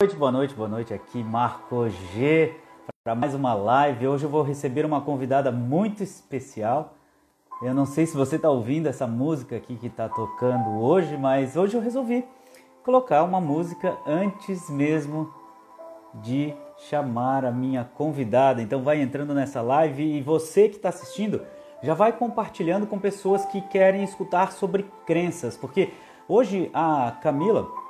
noite, boa noite, boa noite. Aqui Marco G para mais uma live. Hoje eu vou receber uma convidada muito especial. Eu não sei se você está ouvindo essa música aqui que está tocando hoje, mas hoje eu resolvi colocar uma música antes mesmo de chamar a minha convidada. Então vai entrando nessa live e você que está assistindo já vai compartilhando com pessoas que querem escutar sobre crenças, porque hoje a Camila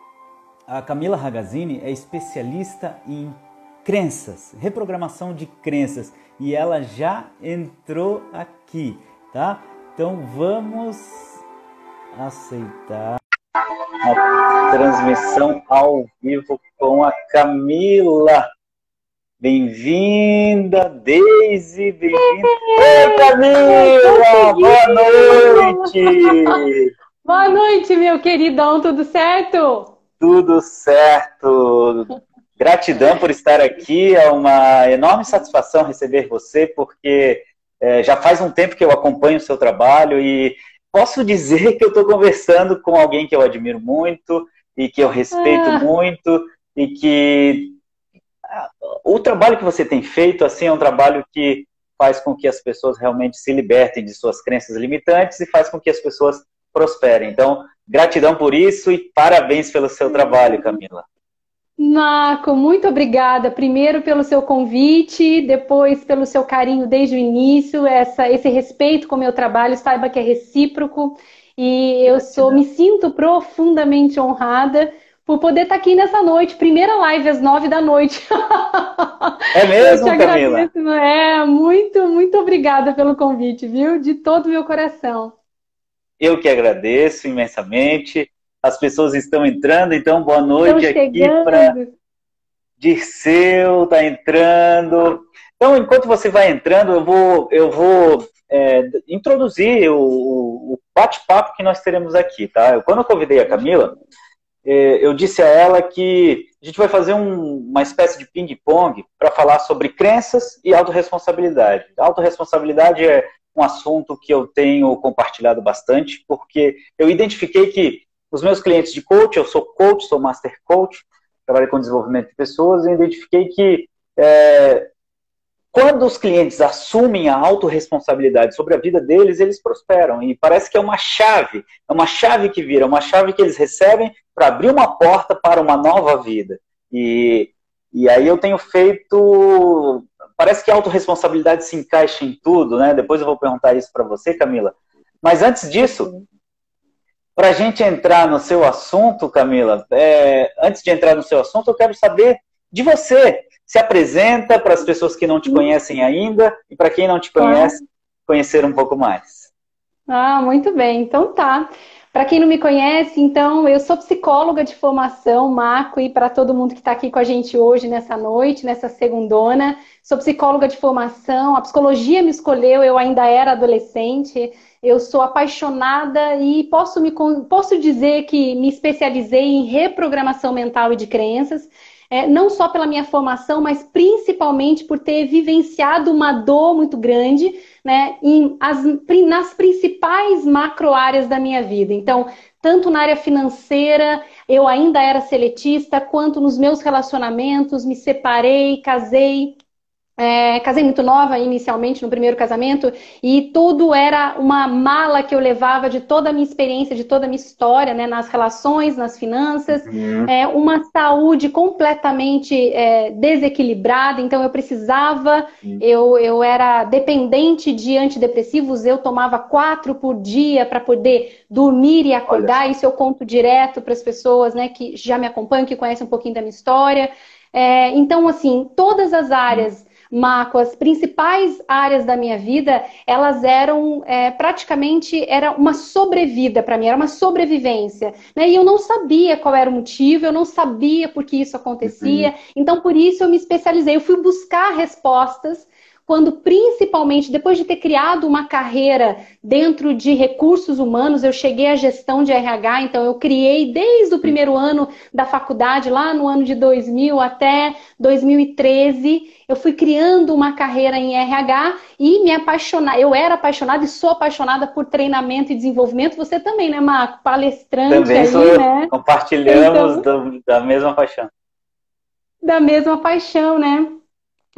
a Camila Ragazzini é especialista em crenças, reprogramação de crenças, e ela já entrou aqui, tá? Então vamos aceitar a transmissão ao vivo com a Camila. Bem-vinda, Deise, bem-vinda. Camila! Boa noite! Boa noite, meu queridão, tudo certo? Tudo certo. Gratidão por estar aqui. É uma enorme satisfação receber você, porque é, já faz um tempo que eu acompanho o seu trabalho e posso dizer que eu estou conversando com alguém que eu admiro muito e que eu respeito ah. muito e que ah, o trabalho que você tem feito assim é um trabalho que faz com que as pessoas realmente se libertem de suas crenças limitantes e faz com que as pessoas prosperem. Então, Gratidão por isso e parabéns pelo seu trabalho, Camila. Marco, muito obrigada. Primeiro pelo seu convite, depois pelo seu carinho desde o início, essa, esse respeito com o meu trabalho, saiba que é recíproco. E eu sou, me sinto profundamente honrada por poder estar aqui nessa noite, primeira live às nove da noite. É mesmo, Camila? É, muito, muito obrigada pelo convite, viu? De todo o meu coração. Eu que agradeço imensamente. As pessoas estão entrando, então boa noite aqui para Dirceu, está entrando. Então, enquanto você vai entrando, eu vou, eu vou é, introduzir o, o bate-papo que nós teremos aqui, tá? Eu, quando eu convidei a Camila, é, eu disse a ela que a gente vai fazer um, uma espécie de ping-pong para falar sobre crenças e autorresponsabilidade. Autorresponsabilidade é um assunto que eu tenho compartilhado bastante, porque eu identifiquei que os meus clientes de coach, eu sou coach, sou master coach, trabalho com desenvolvimento de pessoas, eu identifiquei que é, quando os clientes assumem a autorresponsabilidade sobre a vida deles, eles prosperam. E parece que é uma chave, é uma chave que vira, uma chave que eles recebem para abrir uma porta para uma nova vida. E, e aí eu tenho feito parece que a autorresponsabilidade se encaixa em tudo, né? Depois eu vou perguntar isso para você, Camila. Mas antes disso, para a gente entrar no seu assunto, Camila, é, antes de entrar no seu assunto, eu quero saber de você. Se apresenta para as pessoas que não te conhecem ainda e para quem não te conhece, conhecer um pouco mais. Ah, muito bem. Então tá. Para quem não me conhece, então, eu sou psicóloga de formação, Marco, e para todo mundo que está aqui com a gente hoje, nessa noite, nessa segundona, sou psicóloga de formação, a psicologia me escolheu, eu ainda era adolescente, eu sou apaixonada e posso, me, posso dizer que me especializei em reprogramação mental e de crenças, é, não só pela minha formação, mas principalmente por ter vivenciado uma dor muito grande né, em as, nas principais macro áreas da minha vida. Então, tanto na área financeira, eu ainda era seletista, quanto nos meus relacionamentos, me separei, casei, é, casei muito nova inicialmente no primeiro casamento e tudo era uma mala que eu levava de toda a minha experiência, de toda a minha história, né, nas relações, nas finanças, uhum. é, uma saúde completamente é, desequilibrada. Então eu precisava, uhum. eu, eu era dependente de antidepressivos, eu tomava quatro por dia para poder dormir e acordar. Isso eu conto direto para as pessoas, né, que já me acompanham, que conhecem um pouquinho da minha história. É, então, assim, todas as áreas Marco, as principais áreas da minha vida, elas eram é, praticamente era uma sobrevida para mim, era uma sobrevivência. Né? E eu não sabia qual era o motivo, eu não sabia por que isso acontecia. Uhum. Então, por isso eu me especializei. Eu fui buscar respostas quando principalmente depois de ter criado uma carreira dentro de recursos humanos, eu cheguei à gestão de RH, então eu criei desde o primeiro ano da faculdade, lá no ano de 2000 até 2013, eu fui criando uma carreira em RH e me apaixonar. Eu era apaixonada e sou apaixonada por treinamento e desenvolvimento. Você também, né, Marco? Palestrante também sou eu. né? Compartilhamos então... da mesma paixão. da mesma paixão, né?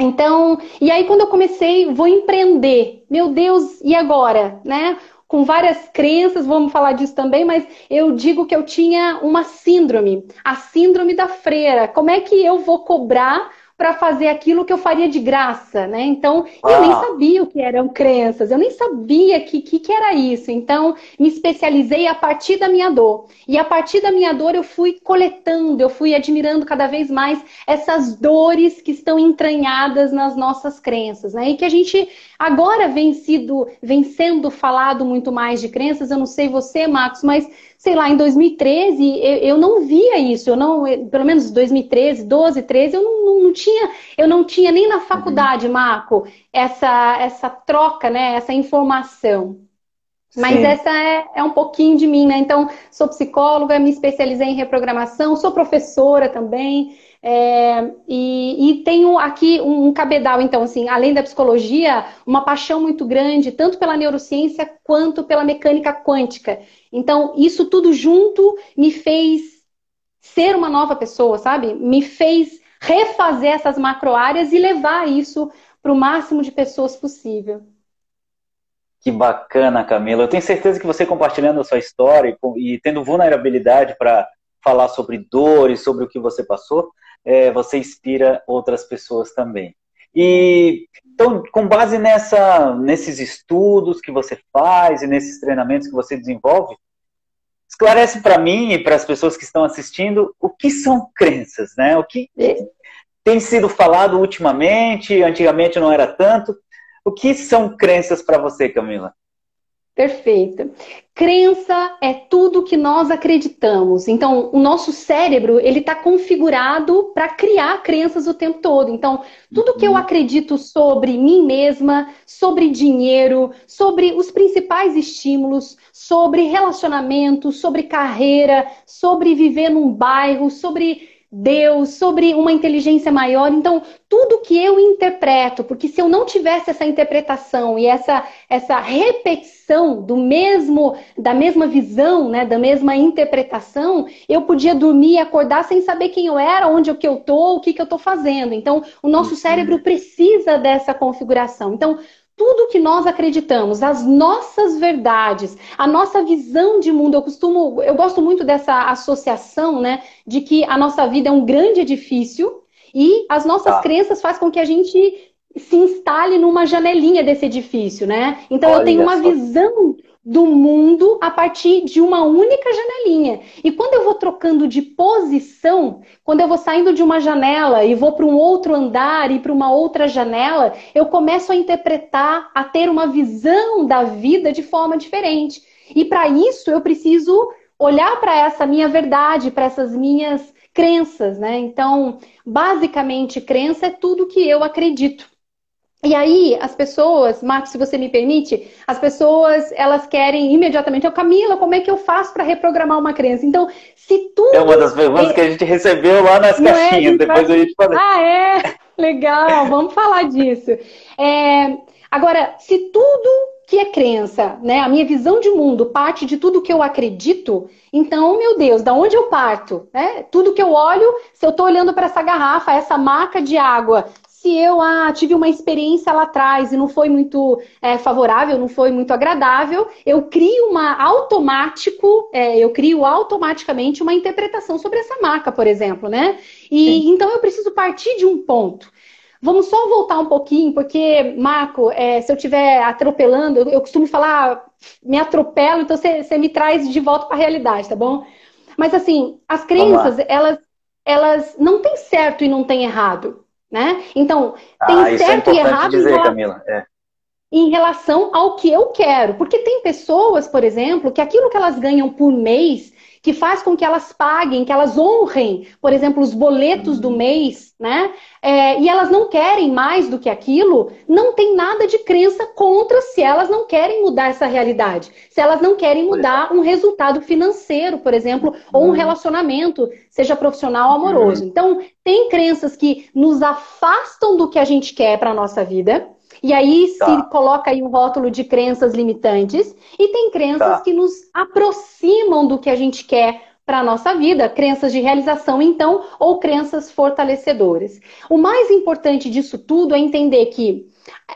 Então, e aí quando eu comecei, vou empreender. Meu Deus, e agora, né? Com várias crenças, vamos falar disso também, mas eu digo que eu tinha uma síndrome, a síndrome da freira. Como é que eu vou cobrar para fazer aquilo que eu faria de graça, né? Então, ah. eu nem sabia o que eram crenças, eu nem sabia que, que, que era isso. Então, me especializei a partir da minha dor. E a partir da minha dor, eu fui coletando, eu fui admirando cada vez mais essas dores que estão entranhadas nas nossas crenças, né? E que a gente agora vem, sido, vem sendo falado muito mais de crenças. Eu não sei você, Marcos, mas sei lá, em 2013 eu, eu não via isso, eu não, pelo menos 2013, 12, 13, eu não, não, não tinha, eu não tinha nem na faculdade, uhum. Marco, essa, essa troca, né, essa informação. Mas Sim. essa é, é um pouquinho de mim, né? Então, sou psicóloga, me especializei em reprogramação, sou professora também. É, e, e, tenho aqui um, um, cabedal, então, assim, além da psicologia, uma paixão muito grande, tanto pela neurociência quanto pela mecânica quântica. Então, isso tudo junto me fez ser uma nova pessoa, sabe? Me fez refazer essas macro áreas e levar isso para o máximo de pessoas possível. Que bacana, Camila. Eu tenho certeza que você compartilhando a sua história e, e tendo vulnerabilidade para falar sobre dores, sobre o que você passou, é, você inspira outras pessoas também. E então, com base nessa, nesses estudos que você faz e nesses treinamentos que você desenvolve, esclarece para mim e para as pessoas que estão assistindo o que são crenças, né? O que tem sido falado ultimamente, antigamente não era tanto. O que são crenças para você, Camila? Perfeito. Crença é tudo que nós acreditamos. Então, o nosso cérebro ele está configurado para criar crenças o tempo todo. Então, tudo que eu uhum. acredito sobre mim mesma, sobre dinheiro, sobre os principais estímulos, sobre relacionamento, sobre carreira, sobre viver num bairro, sobre Deus, sobre uma inteligência maior. Então, tudo que eu interpreto, porque se eu não tivesse essa interpretação e essa, essa repetição do mesmo, da mesma visão, né, da mesma interpretação, eu podia dormir e acordar sem saber quem eu era, onde é que eu tô, o que, que eu tô fazendo. Então, o nosso cérebro precisa dessa configuração. Então, tudo que nós acreditamos, as nossas verdades, a nossa visão de mundo. Eu costumo, eu gosto muito dessa associação, né, de que a nossa vida é um grande edifício e as nossas tá. crenças fazem com que a gente se instale numa janelinha desse edifício, né? Então Olha eu tenho uma só. visão do mundo a partir de uma única janelinha. E quando eu vou trocando de posição, quando eu vou saindo de uma janela e vou para um outro andar e para uma outra janela, eu começo a interpretar, a ter uma visão da vida de forma diferente. E para isso eu preciso olhar para essa minha verdade, para essas minhas crenças, né? Então, basicamente, crença é tudo que eu acredito. E aí, as pessoas, Marcos, se você me permite, as pessoas, elas querem imediatamente, eu, Camila, como é que eu faço para reprogramar uma crença? Então, se tudo... É uma das perguntas é... que a gente recebeu lá nas Não caixinhas, é? depois vai... a gente fala. Ah, é? Legal, vamos falar disso. É... Agora, se tudo que é crença, né, a minha visão de mundo parte de tudo que eu acredito, então, meu Deus, da onde eu parto? Né? Tudo que eu olho, se eu estou olhando para essa garrafa, essa marca de água, se eu ah, tive uma experiência lá atrás e não foi muito é, favorável, não foi muito agradável, eu crio uma automático, é, eu crio automaticamente uma interpretação sobre essa marca, por exemplo, né? E Sim. então eu preciso partir de um ponto. Vamos só voltar um pouquinho, porque, Marco, é, se eu estiver atropelando, eu, eu, costumo falar, me atropelo, então você me traz de volta para a realidade, tá bom? Mas assim, as crenças, elas, elas não têm certo e não têm errado. Né? Então, tem ah, certo é e errado dizer, em, relação, é. em relação ao que eu quero. Porque tem pessoas, por exemplo, que aquilo que elas ganham por mês que faz com que elas paguem, que elas honrem, por exemplo, os boletos do mês, né? É, e elas não querem mais do que aquilo, não tem nada de crença contra se elas não querem mudar essa realidade. Se elas não querem mudar um resultado financeiro, por exemplo, ou um uhum. relacionamento, seja profissional ou amoroso. Uhum. Então, tem crenças que nos afastam do que a gente quer para a nossa vida e aí tá. se coloca aí um rótulo de crenças limitantes. E tem crenças tá. que nos aproximam do que a gente quer para a nossa vida, crenças de realização, então, ou crenças fortalecedoras. O mais importante disso tudo é entender que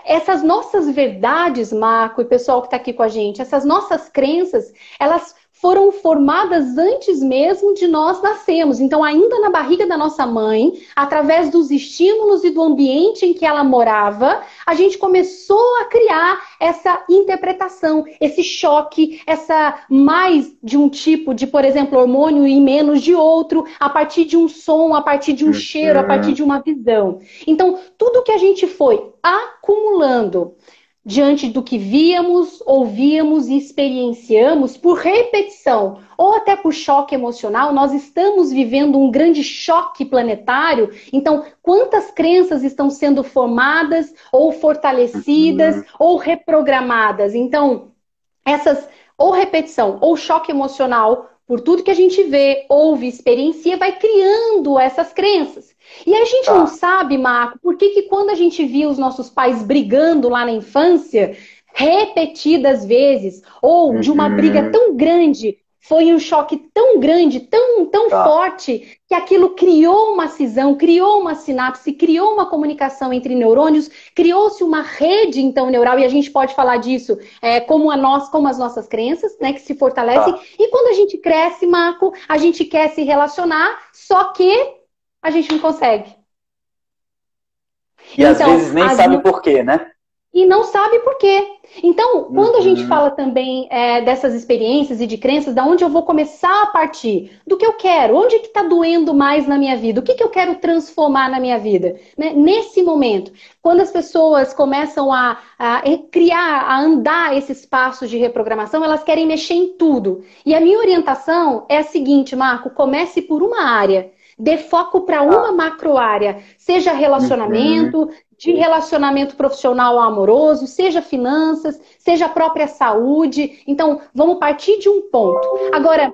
essas nossas verdades, Marco e pessoal que está aqui com a gente, essas nossas crenças, elas foram formadas antes mesmo de nós nascermos. Então, ainda na barriga da nossa mãe, através dos estímulos e do ambiente em que ela morava, a gente começou a criar essa interpretação, esse choque, essa mais de um tipo de, por exemplo, hormônio e menos de outro, a partir de um som, a partir de um cheiro, a partir de uma visão. Então, tudo que a gente foi acumulando diante do que víamos, ouvíamos e experienciamos por repetição ou até por choque emocional, nós estamos vivendo um grande choque planetário. Então, quantas crenças estão sendo formadas ou fortalecidas uhum. ou reprogramadas? Então, essas ou repetição ou choque emocional por tudo que a gente vê, ouve, experiencia, vai criando essas crenças. E a gente tá. não sabe, Marco, por que, que quando a gente via os nossos pais brigando lá na infância, repetidas vezes, ou de uma uhum. briga tão grande, foi um choque tão grande, tão, tão tá. forte, que aquilo criou uma cisão, criou uma sinapse, criou uma comunicação entre neurônios, criou-se uma rede, então, neural, e a gente pode falar disso é, como, a nós, como as nossas crenças, né, que se fortalecem. Tá. E quando a gente cresce, Marco, a gente quer se relacionar, só que a gente não consegue. E então, às vezes nem sabe por quê, né? E não sabe por quê. Então, quando a gente uhum. fala também é, dessas experiências e de crenças, da onde eu vou começar a partir? Do que eu quero? Onde que está doendo mais na minha vida? O que, que eu quero transformar na minha vida? Né? Nesse momento, quando as pessoas começam a, a criar, a andar esses passos de reprogramação, elas querem mexer em tudo. E a minha orientação é a seguinte, Marco: comece por uma área. Dê foco para uma macro área, seja relacionamento, uhum. de relacionamento profissional amoroso, seja finanças, seja a própria saúde. Então, vamos partir de um ponto. Agora,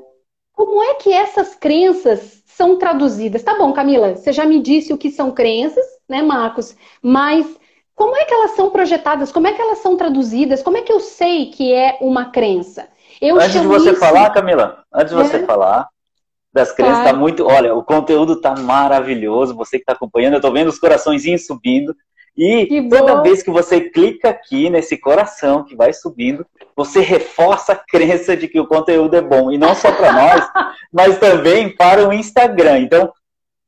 como é que essas crenças são traduzidas? Tá bom, Camila, você já me disse o que são crenças, né, Marcos? Mas como é que elas são projetadas? Como é que elas são traduzidas? Como é que eu sei que é uma crença? Eu antes de você isso... falar, Camila, antes de é? você falar, das crianças está muito. Olha, o conteúdo está maravilhoso. Você que está acompanhando, eu estou vendo os coraçõezinhos subindo. E toda vez que você clica aqui nesse coração que vai subindo, você reforça a crença de que o conteúdo é bom. E não só para nós, mas também para o Instagram. Então,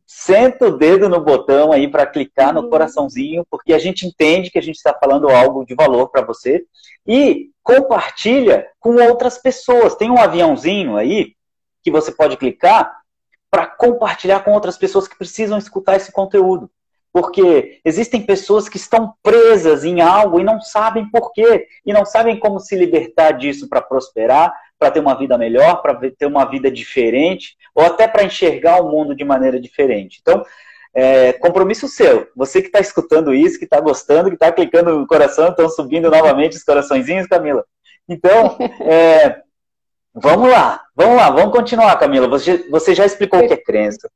senta o dedo no botão aí para clicar no uhum. coraçãozinho, porque a gente entende que a gente está falando algo de valor para você. E compartilha com outras pessoas. Tem um aviãozinho aí que você pode clicar para compartilhar com outras pessoas que precisam escutar esse conteúdo. Porque existem pessoas que estão presas em algo e não sabem por quê, e não sabem como se libertar disso para prosperar, para ter uma vida melhor, para ter uma vida diferente, ou até para enxergar o mundo de maneira diferente. Então, é, compromisso seu. Você que está escutando isso, que está gostando, que está clicando no coração, estão subindo novamente os coraçõezinhos, Camila. Então, é, Vamos lá, vamos lá, vamos continuar, Camila. Você, você já explicou o que é crença,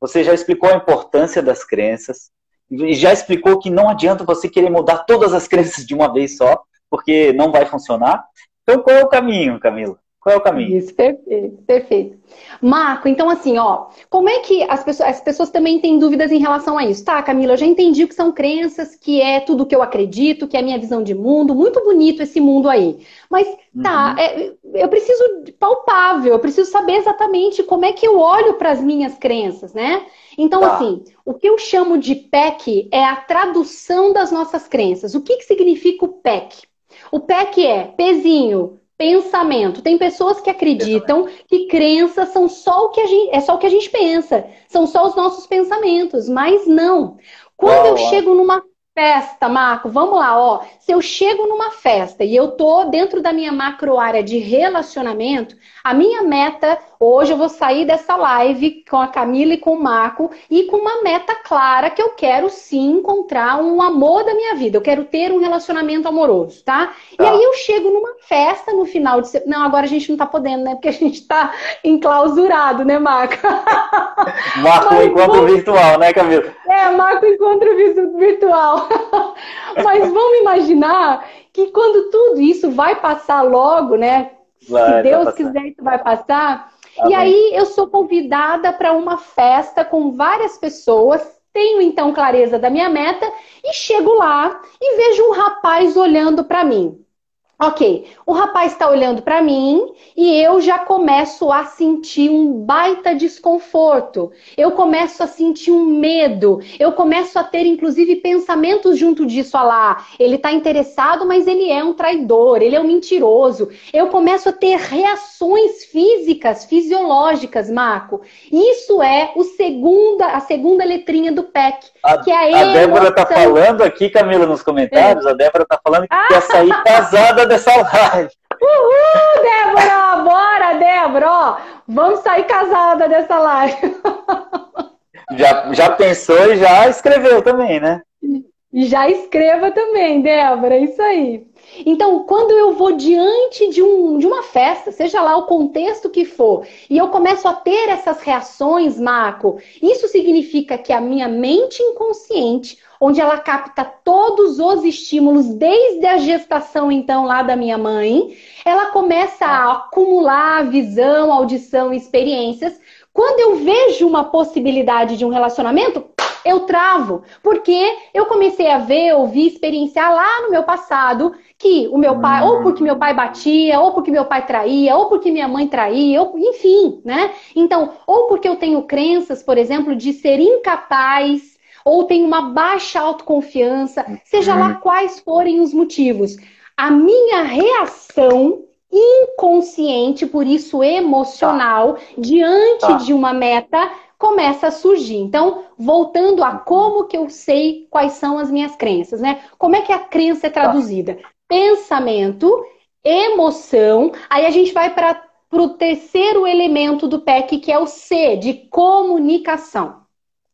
você já explicou a importância das crenças, e já explicou que não adianta você querer mudar todas as crenças de uma vez só, porque não vai funcionar. Então, qual é o caminho, Camila? Qual é o caminho? Isso, perfeito, perfeito. Marco, então assim, ó, como é que as pessoas, as pessoas também têm dúvidas em relação a isso? Tá, Camila, eu já entendi que são crenças, que é tudo que eu acredito, que é a minha visão de mundo, muito bonito esse mundo aí. Mas tá, uhum. é, eu preciso palpável, eu preciso saber exatamente como é que eu olho para as minhas crenças, né? Então, tá. assim, o que eu chamo de PEC é a tradução das nossas crenças. O que, que significa o PEC? O PEC é pezinho, pensamento. Tem pessoas que acreditam que crenças são só o que a gente é só o que a gente pensa, são só os nossos pensamentos, mas não. Quando eu chego numa festa, Marco, vamos lá, ó. Se eu chego numa festa e eu tô dentro da minha macro área de relacionamento, a minha meta, hoje eu vou sair dessa live com a Camila e com o Marco e com uma meta clara que eu quero sim encontrar um amor da minha vida. Eu quero ter um relacionamento amoroso, tá? tá. E aí eu chego numa festa no final de Não, agora a gente não tá podendo, né? Porque a gente tá enclausurado, né, Marco? Marco encontro virtual, né, Camila? É, Marco encontro virtual. Mas vamos imaginar que quando tudo isso vai passar logo, né? Vai, Se Deus quiser, isso vai passar. Tá e bem. aí eu sou convidada para uma festa com várias pessoas, tenho então clareza da minha meta e chego lá e vejo um rapaz olhando para mim. Ok, o rapaz está olhando para mim e eu já começo a sentir um baita desconforto. Eu começo a sentir um medo. Eu começo a ter, inclusive, pensamentos junto disso. Olha lá, ele está interessado, mas ele é um traidor, ele é um mentiroso. Eu começo a ter reações físicas, fisiológicas, Marco. Isso é o segunda, a segunda letrinha do PEC, a, que é a, a Débora está falando aqui, Camila, nos comentários. É. A Débora está falando que ah. quer sair casada dessa live. Uhul, Débora! Bora, Débora! Ó, vamos sair casada dessa live. Já, já pensou e já escreveu também, né? E já escreva também, Débora, isso aí. Então, quando eu vou diante de, um, de uma festa, seja lá o contexto que for, e eu começo a ter essas reações, Marco, isso significa que a minha mente inconsciente, onde ela capta todos os estímulos desde a gestação, então, lá da minha mãe, ela começa a acumular visão, audição, experiências. Quando eu vejo uma possibilidade de um relacionamento, eu travo, porque eu comecei a ver, ouvir, experienciar lá no meu passado que o meu pai, ou porque meu pai batia, ou porque meu pai traía, ou porque minha mãe traía, ou, enfim, né? Então, ou porque eu tenho crenças, por exemplo, de ser incapaz, ou tenho uma baixa autoconfiança, seja lá uhum. quais forem os motivos. A minha reação inconsciente, por isso emocional, tá. diante tá. de uma meta começa a surgir. Então, voltando a como que eu sei quais são as minhas crenças, né? Como é que a crença é tá. traduzida? Pensamento, emoção, aí a gente vai para o terceiro elemento do PEC, que é o C, de comunicação.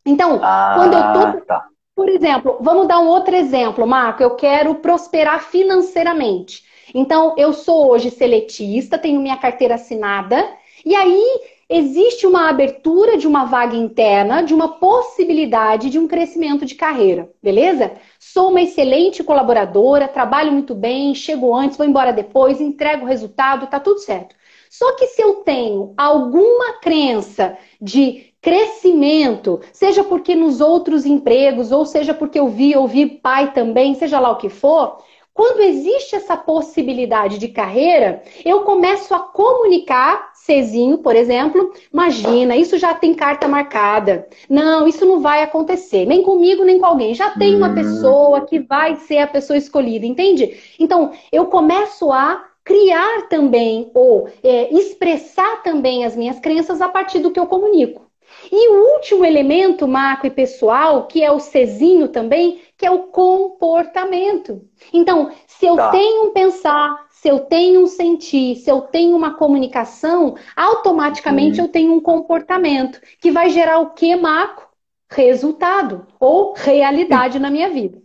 Então, ah, quando eu tô. Tá. Por exemplo, vamos dar um outro exemplo, Marco. Eu quero prosperar financeiramente. Então, eu sou hoje seletista, tenho minha carteira assinada, e aí existe uma abertura de uma vaga interna, de uma possibilidade de um crescimento de carreira, beleza? Sou uma excelente colaboradora, trabalho muito bem, chego antes, vou embora depois, entrego o resultado, tá tudo certo. Só que se eu tenho alguma crença de crescimento, seja porque nos outros empregos, ou seja porque eu vi ouvir pai também, seja lá o que for, quando existe essa possibilidade de carreira, eu começo a comunicar, Cezinho, por exemplo, imagina, isso já tem carta marcada. Não, isso não vai acontecer, nem comigo, nem com alguém. Já tem uma pessoa que vai ser a pessoa escolhida, entende? Então, eu começo a criar também, ou é, expressar também as minhas crenças a partir do que eu comunico. E o último elemento macro e pessoal, que é o Cezinho também, que é o comportamento. Então, se eu tá. tenho um pensar, se eu tenho um sentir, se eu tenho uma comunicação, automaticamente hum. eu tenho um comportamento que vai gerar o que, Marco? Resultado ou realidade na minha vida.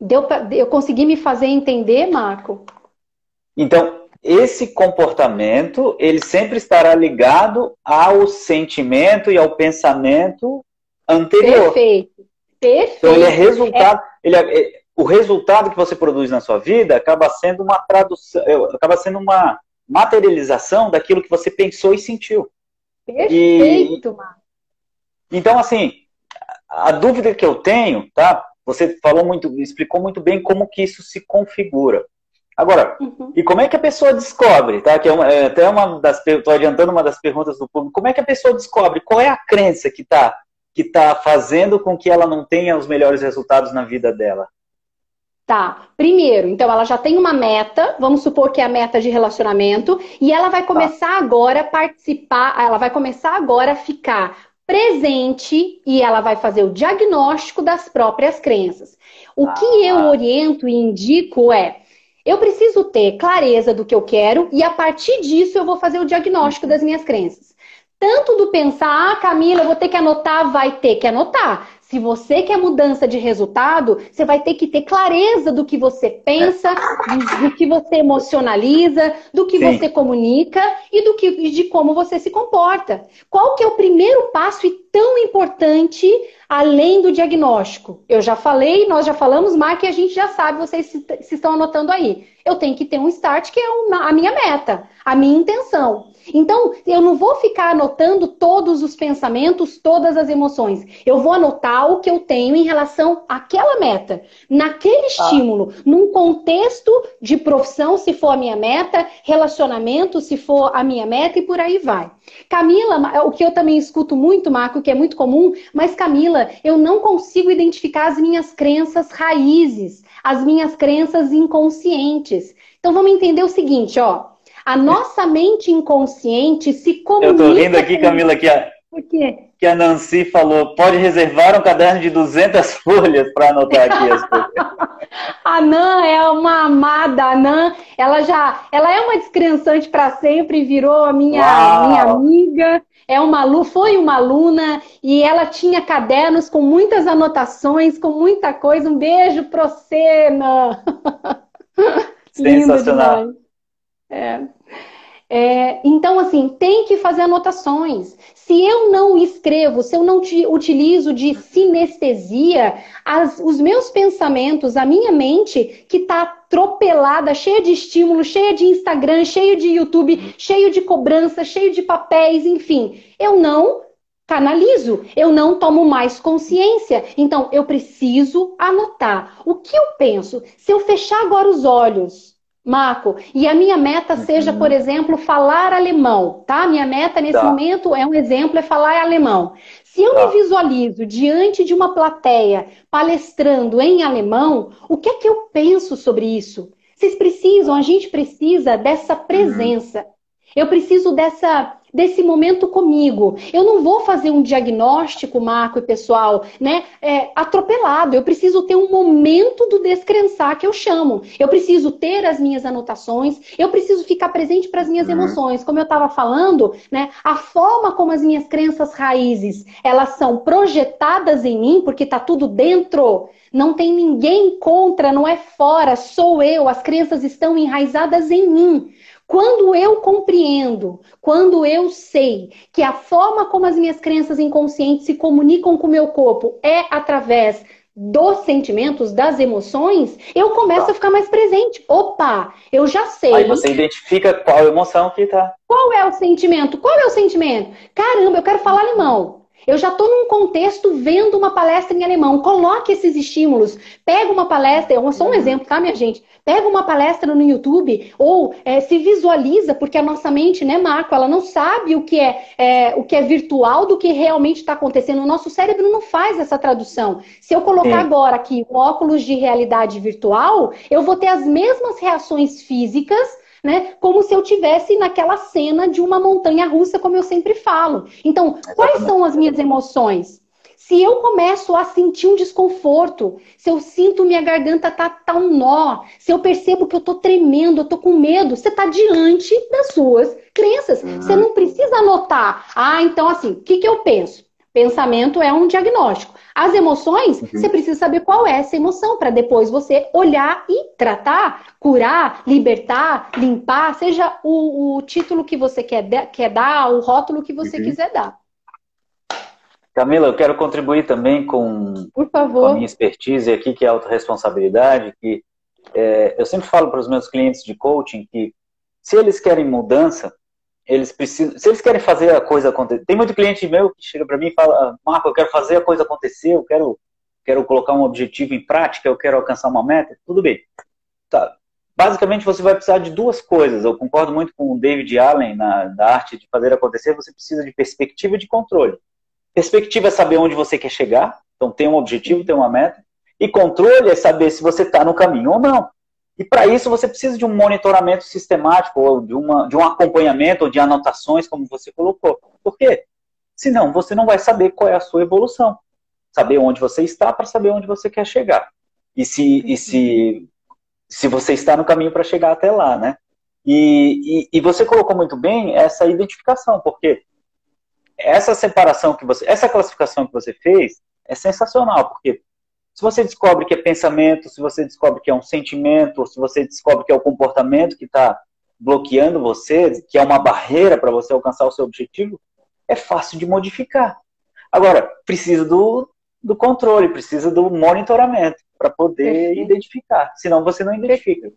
Deu pra, eu consegui me fazer entender, Marco? Então, esse comportamento ele sempre estará ligado ao sentimento e ao pensamento anterior. Perfeito. Perfeito. Então ele é resultado, é... Ele é, o resultado que você produz na sua vida acaba sendo uma tradução, acaba sendo uma materialização daquilo que você pensou e sentiu. Perfeito, e, Então assim, a dúvida que eu tenho, tá? Você falou muito, explicou muito bem como que isso se configura. Agora, uhum. e como é que a pessoa descobre, tá? Que é, uma, é até uma das estou adiantando uma das perguntas do público. Como é que a pessoa descobre qual é a crença que está que tá fazendo com que ela não tenha os melhores resultados na vida dela? Tá. Primeiro, então ela já tem uma meta, vamos supor que é a meta de relacionamento, e ela vai começar tá. agora a participar, ela vai começar agora a ficar presente e ela vai fazer o diagnóstico das próprias crenças. O ah. que eu oriento e indico é eu preciso ter clareza do que eu quero e a partir disso eu vou fazer o diagnóstico das minhas crenças. Tanto do pensar, ah, Camila, eu vou ter que anotar, vai ter que anotar. Se você quer mudança de resultado, você vai ter que ter clareza do que você pensa, do, do que você emocionaliza, do que Sim. você comunica e do que de como você se comporta. Qual que é o primeiro passo e tão importante além do diagnóstico? Eu já falei, nós já falamos, Mark, e a gente já sabe, vocês se, se estão anotando aí. Eu tenho que ter um start, que é uma, a minha meta, a minha intenção. Então, eu não vou ficar anotando todos os pensamentos, todas as emoções. Eu vou anotar o que eu tenho em relação àquela meta, naquele ah. estímulo, num contexto de profissão, se for a minha meta, relacionamento, se for a minha meta, e por aí vai. Camila, o que eu também escuto muito, Marco, que é muito comum, mas Camila, eu não consigo identificar as minhas crenças raízes, as minhas crenças inconscientes. Então vamos entender o seguinte, ó. A nossa mente inconsciente se comunica. Eu tô rindo aqui, Camila, que a, que a Nancy falou: pode reservar um caderno de 200 folhas para anotar aqui as coisas. a Nan é uma amada. A Nan, ela já, ela é uma descrençante para sempre, virou a minha, minha amiga. É uma, foi uma aluna e ela tinha cadernos com muitas anotações, com muita coisa. Um beijo para você, Nan. Sensacional. É. É, então, assim, tem que fazer anotações. Se eu não escrevo, se eu não utilizo de sinestesia, as, os meus pensamentos, a minha mente, que está atropelada, cheia de estímulo, cheia de Instagram, cheio de YouTube, cheio de cobrança, cheio de papéis, enfim, eu não canalizo, eu não tomo mais consciência. Então, eu preciso anotar. O que eu penso? Se eu fechar agora os olhos, Marco, e a minha meta uhum. seja, por exemplo, falar alemão, tá? Minha meta nesse tá. momento é um exemplo, é falar alemão. Se eu tá. me visualizo diante de uma plateia palestrando em alemão, o que é que eu penso sobre isso? Vocês precisam, a gente precisa dessa uhum. presença. Uhum. Eu preciso dessa desse momento comigo. Eu não vou fazer um diagnóstico, Marco e pessoal, né, é, atropelado. Eu preciso ter um momento do descrensar que eu chamo. Eu preciso ter as minhas anotações, eu preciso ficar presente para as minhas uhum. emoções. Como eu estava falando, né, a forma como as minhas crenças raízes, elas são projetadas em mim, porque está tudo dentro, não tem ninguém contra, não é fora, sou eu, as crenças estão enraizadas em mim. Quando eu compreendo, quando eu sei que a forma como as minhas crenças inconscientes se comunicam com o meu corpo é através dos sentimentos, das emoções, eu começo tá. a ficar mais presente. Opa, eu já sei. Aí você identifica qual emoção que tá. Qual é o sentimento? Qual é o sentimento? Caramba, eu quero falar alemão. Eu já estou num contexto vendo uma palestra em alemão. Coloque esses estímulos. Pega uma palestra, é só um exemplo, tá, minha gente? Pega uma palestra no YouTube ou é, se visualiza, porque a nossa mente, né, Marco, ela não sabe o que é, é o que é virtual do que realmente está acontecendo. O nosso cérebro não faz essa tradução. Se eu colocar agora aqui um óculos de realidade virtual, eu vou ter as mesmas reações físicas né? Como se eu tivesse naquela cena de uma montanha russa, como eu sempre falo. Então, quais são as minhas emoções? Se eu começo a sentir um desconforto, se eu sinto minha garganta tá, tá um nó, se eu percebo que eu tô tremendo, eu tô com medo, você tá diante das suas crenças. Uhum. Você não precisa anotar. Ah, então assim, o que, que eu penso? Pensamento é um diagnóstico. As emoções, uhum. você precisa saber qual é essa emoção para depois você olhar e tratar, curar, libertar, limpar, seja o, o título que você quer, quer dar, o rótulo que você uhum. quiser dar. Camila, eu quero contribuir também com, com a minha expertise aqui, que é a autorresponsabilidade, que é, eu sempre falo para os meus clientes de coaching que se eles querem mudança, eles precisam, se eles querem fazer a coisa acontecer, tem muito cliente meu que chega para mim e fala, Marco, eu quero fazer a coisa acontecer, eu quero, quero colocar um objetivo em prática, eu quero alcançar uma meta, tudo bem. Tá. Basicamente você vai precisar de duas coisas, eu concordo muito com o David Allen na, na arte de fazer acontecer, você precisa de perspectiva e de controle. Perspectiva é saber onde você quer chegar, então tem um objetivo, tem uma meta, e controle é saber se você está no caminho ou não. E para isso você precisa de um monitoramento sistemático, ou de, uma, de um acompanhamento, ou de anotações, como você colocou. Por quê? Senão você não vai saber qual é a sua evolução. Saber onde você está para saber onde você quer chegar. E se, e se, se você está no caminho para chegar até lá, né? E, e, e, você colocou muito bem essa identificação, porque essa separação que você, essa classificação que você fez é sensacional, porque se você descobre que é pensamento, se você descobre que é um sentimento, se você descobre que é o comportamento que está bloqueando você, que é uma barreira para você alcançar o seu objetivo, é fácil de modificar. Agora, precisa do, do controle, precisa do monitoramento para poder identificar. Senão você não identifica.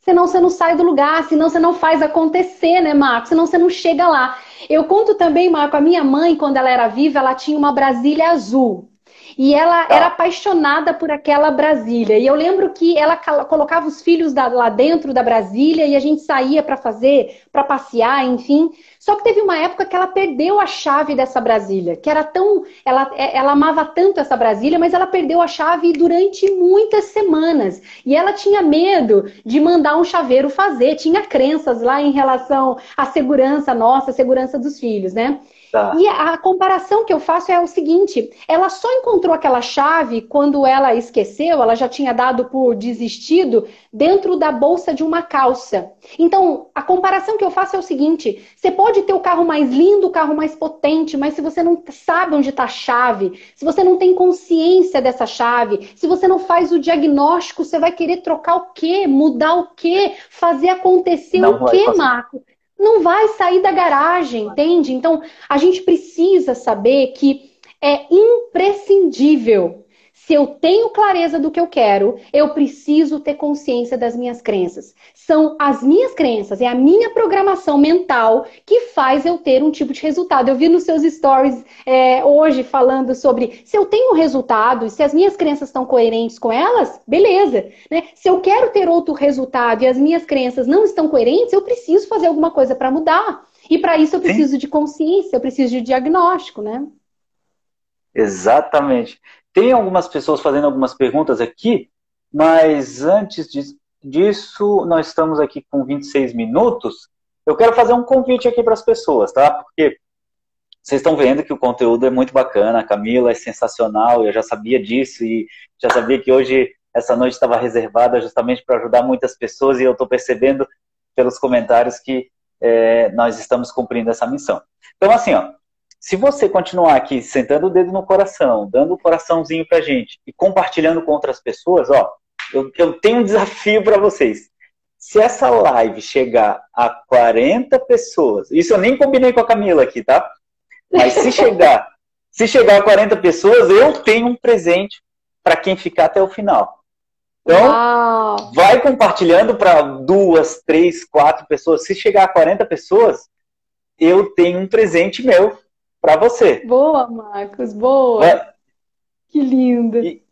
Senão você não sai do lugar, senão você não faz acontecer, né, Marco? Senão você não chega lá. Eu conto também, Marco, a minha mãe, quando ela era viva, ela tinha uma Brasília azul. E ela tá. era apaixonada por aquela Brasília. E eu lembro que ela colocava os filhos lá dentro da Brasília e a gente saía para fazer, para passear, enfim. Só que teve uma época que ela perdeu a chave dessa Brasília, que era tão. Ela, é, ela amava tanto essa Brasília, mas ela perdeu a chave durante muitas semanas. E ela tinha medo de mandar um chaveiro fazer, tinha crenças lá em relação à segurança nossa, à segurança dos filhos, né? Tá. E a comparação que eu faço é o seguinte: ela só encontrou aquela chave quando ela esqueceu, ela já tinha dado por desistido dentro da bolsa de uma calça. Então, a comparação que eu faço é o seguinte: você pode ter o carro mais lindo, o carro mais potente, mas se você não sabe onde está a chave, se você não tem consciência dessa chave, se você não faz o diagnóstico, você vai querer trocar o quê? Mudar o quê? Fazer acontecer não o quê, Marco? Não vai sair da garagem, entende? Então, a gente precisa saber que é imprescindível se eu tenho clareza do que eu quero, eu preciso ter consciência das minhas crenças. São as minhas crenças, é a minha programação mental que faz eu ter um tipo de resultado. Eu vi nos seus stories é, hoje falando sobre se eu tenho um resultado, se as minhas crenças estão coerentes com elas, beleza. Né? Se eu quero ter outro resultado e as minhas crenças não estão coerentes, eu preciso fazer alguma coisa para mudar. E para isso eu preciso Sim. de consciência, eu preciso de diagnóstico, né? Exatamente. Tem algumas pessoas fazendo algumas perguntas aqui, mas antes disso, nós estamos aqui com 26 minutos. Eu quero fazer um convite aqui para as pessoas, tá? Porque vocês estão vendo que o conteúdo é muito bacana, a Camila é sensacional, eu já sabia disso e já sabia que hoje essa noite estava reservada justamente para ajudar muitas pessoas e eu estou percebendo pelos comentários que é, nós estamos cumprindo essa missão. Então, assim, ó, se você continuar aqui sentando o dedo no coração, dando o um coraçãozinho pra gente e compartilhando com outras pessoas, ó, eu, eu tenho um desafio para vocês. Se essa live chegar a 40 pessoas, isso eu nem combinei com a Camila aqui, tá? Mas se chegar, se chegar a 40 pessoas, eu tenho um presente para quem ficar até o final. Então, Uau. vai compartilhando para duas, três, quatro pessoas. Se chegar a 40 pessoas, eu tenho um presente meu para você. Boa, Marcos, boa. É. Que lindo. E,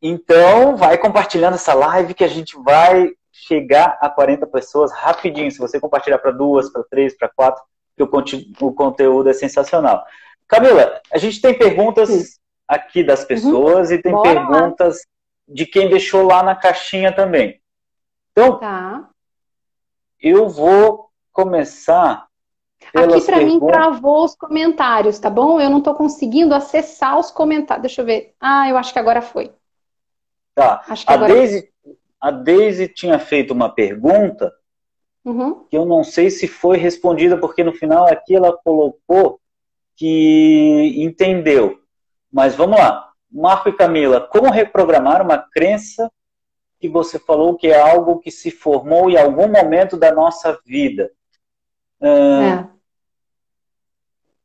então, vai compartilhando essa live que a gente vai chegar a 40 pessoas rapidinho. Se você compartilhar para duas, para três, para quatro, que o, o, conteúdo é sensacional. Camila, a gente tem perguntas aqui das pessoas uhum. e tem Bora perguntas de quem deixou lá na caixinha também. Então, tá. eu vou começar Aqui para mim travou os comentários, tá bom? Eu não estou conseguindo acessar os comentários. Deixa eu ver. Ah, eu acho que agora foi. Tá. Acho que a, agora... Daisy, a Daisy tinha feito uma pergunta uhum. que eu não sei se foi respondida, porque no final aqui ela colocou que entendeu. Mas vamos lá. Marco e Camila, como reprogramar uma crença que você falou que é algo que se formou em algum momento da nossa vida? Uh, é.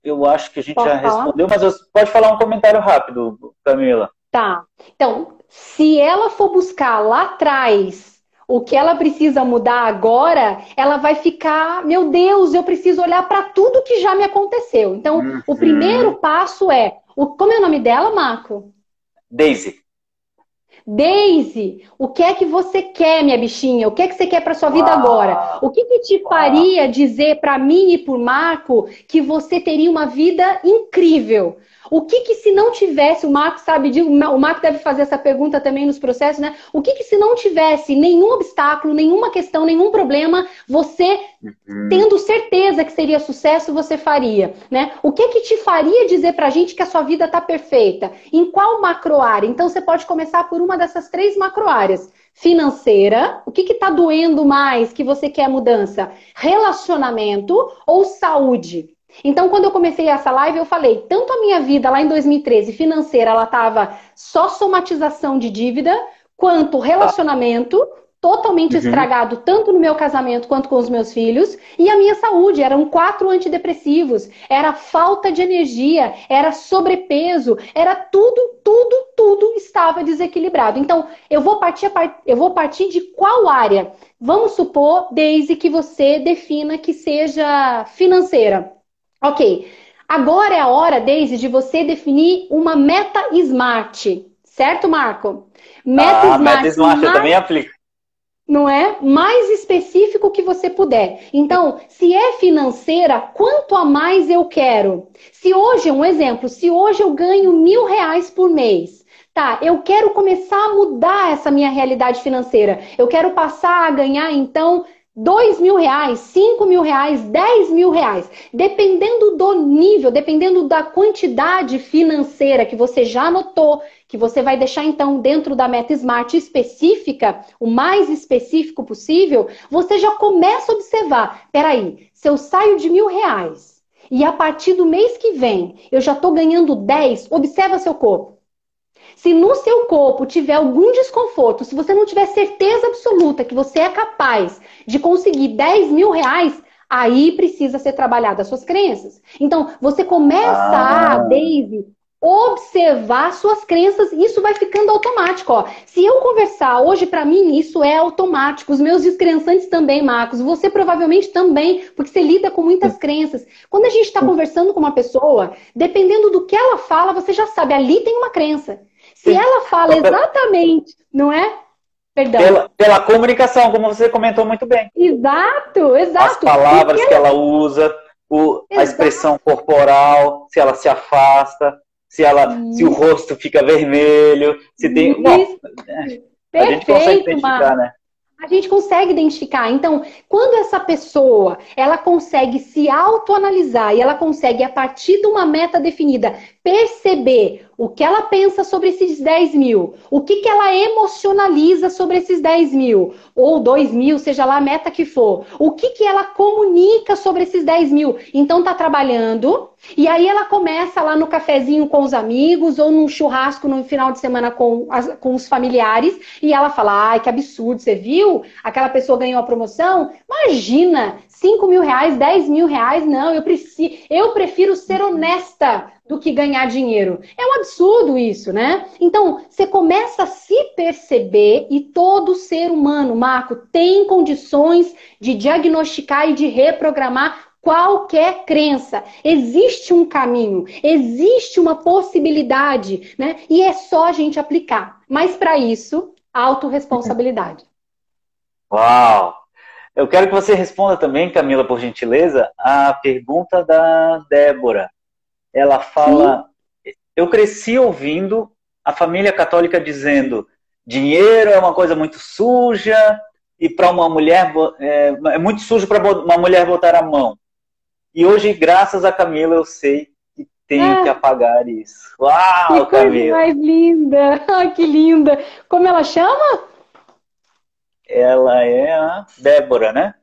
Eu acho que a gente Posso já falar? respondeu, mas pode falar um comentário rápido, Camila. Tá. Então, se ela for buscar lá atrás o que ela precisa mudar agora, ela vai ficar, meu Deus, eu preciso olhar para tudo que já me aconteceu. Então, uhum. o primeiro passo é, o, como é o nome dela, Marco? Daisy. Daisy, o que é que você quer, minha bichinha? O que é que você quer para sua vida agora? O que, que te faria dizer para mim e por Marco que você teria uma vida incrível? O que que se não tivesse, o Marco sabe, o Marco deve fazer essa pergunta também nos processos, né? O que que se não tivesse nenhum obstáculo, nenhuma questão, nenhum problema, você uhum. tendo certeza que seria sucesso, você faria, né? O que que te faria dizer pra gente que a sua vida tá perfeita? Em qual macro área? Então você pode começar por uma dessas três macro áreas financeira, o que está doendo mais que você quer mudança? Relacionamento ou saúde? Então, quando eu comecei essa live, eu falei, tanto a minha vida lá em 2013 financeira, ela estava só somatização de dívida, quanto relacionamento, totalmente uhum. estragado, tanto no meu casamento quanto com os meus filhos, e a minha saúde. Eram quatro antidepressivos, era falta de energia, era sobrepeso, era tudo, tudo, tudo estava desequilibrado. Então, eu vou partir, eu vou partir de qual área? Vamos supor, desde que você defina que seja financeira. Ok. Agora é a hora, Daisy, de você definir uma meta smart. Certo, Marco? Meta ah, smart. Meta smart eu também aplico não é? Mais específico que você puder. Então, se é financeira, quanto a mais eu quero? Se hoje, um exemplo, se hoje eu ganho mil reais por mês, tá? Eu quero começar a mudar essa minha realidade financeira. Eu quero passar a ganhar, então, dois mil reais, cinco mil reais, dez mil reais, dependendo do nível, dependendo da quantidade financeira que você já anotou, que você vai deixar então dentro da meta Smart específica, o mais específico possível, você já começa a observar. Peraí, se eu saio de mil reais e a partir do mês que vem eu já estou ganhando 10, observa seu corpo. Se no seu corpo tiver algum desconforto, se você não tiver certeza absoluta que você é capaz de conseguir 10 mil reais, aí precisa ser trabalhada as suas crenças. Então, você começa ah. a, Daisy, observar suas crenças, isso vai ficando automático. Ó. Se eu conversar hoje, para mim, isso é automático. Os meus descrençantes também, Marcos. Você provavelmente também, porque você lida com muitas crenças. Quando a gente está conversando com uma pessoa, dependendo do que ela fala, você já sabe, ali tem uma crença. Se ela fala exatamente, não é? Perdão. Pela, pela, comunicação, como você comentou muito bem. Exato, exato. As palavras que ela usa, o, a expressão corporal, se ela se afasta, se ela, se o rosto fica vermelho, se tem. Bom, a gente consegue identificar, né? A gente consegue identificar. Então, quando essa pessoa ela consegue se autoanalisar e ela consegue, a partir de uma meta definida, perceber o que ela pensa sobre esses 10 mil, o que, que ela emocionaliza sobre esses 10 mil, ou 2 mil, seja lá a meta que for, o que, que ela comunica sobre esses 10 mil. Então, tá trabalhando, e aí ela começa lá no cafezinho com os amigos, ou num churrasco no final de semana com, as, com os familiares, e ela fala: ai, que absurdo, você viu? Aquela pessoa ganhou a promoção? Imagina, 5 mil reais, 10 mil reais, não, eu, preciso, eu prefiro ser honesta do que ganhar dinheiro. É um absurdo isso, né? Então, você começa a se perceber e todo ser humano, Marco, tem condições de diagnosticar e de reprogramar qualquer crença. Existe um caminho, existe uma possibilidade, né? E é só a gente aplicar. Mas para isso, autorresponsabilidade. Uau! Eu quero que você responda também, Camila, por gentileza, a pergunta da Débora ela fala. Sim. Eu cresci ouvindo a família católica dizendo dinheiro é uma coisa muito suja e para uma mulher é, é muito sujo para uma mulher botar a mão. E hoje, graças a Camila, eu sei que tenho que apagar isso. Uau, que Camila! coisa mais linda! Ai, que linda! Como ela chama? Ela é a Débora, né?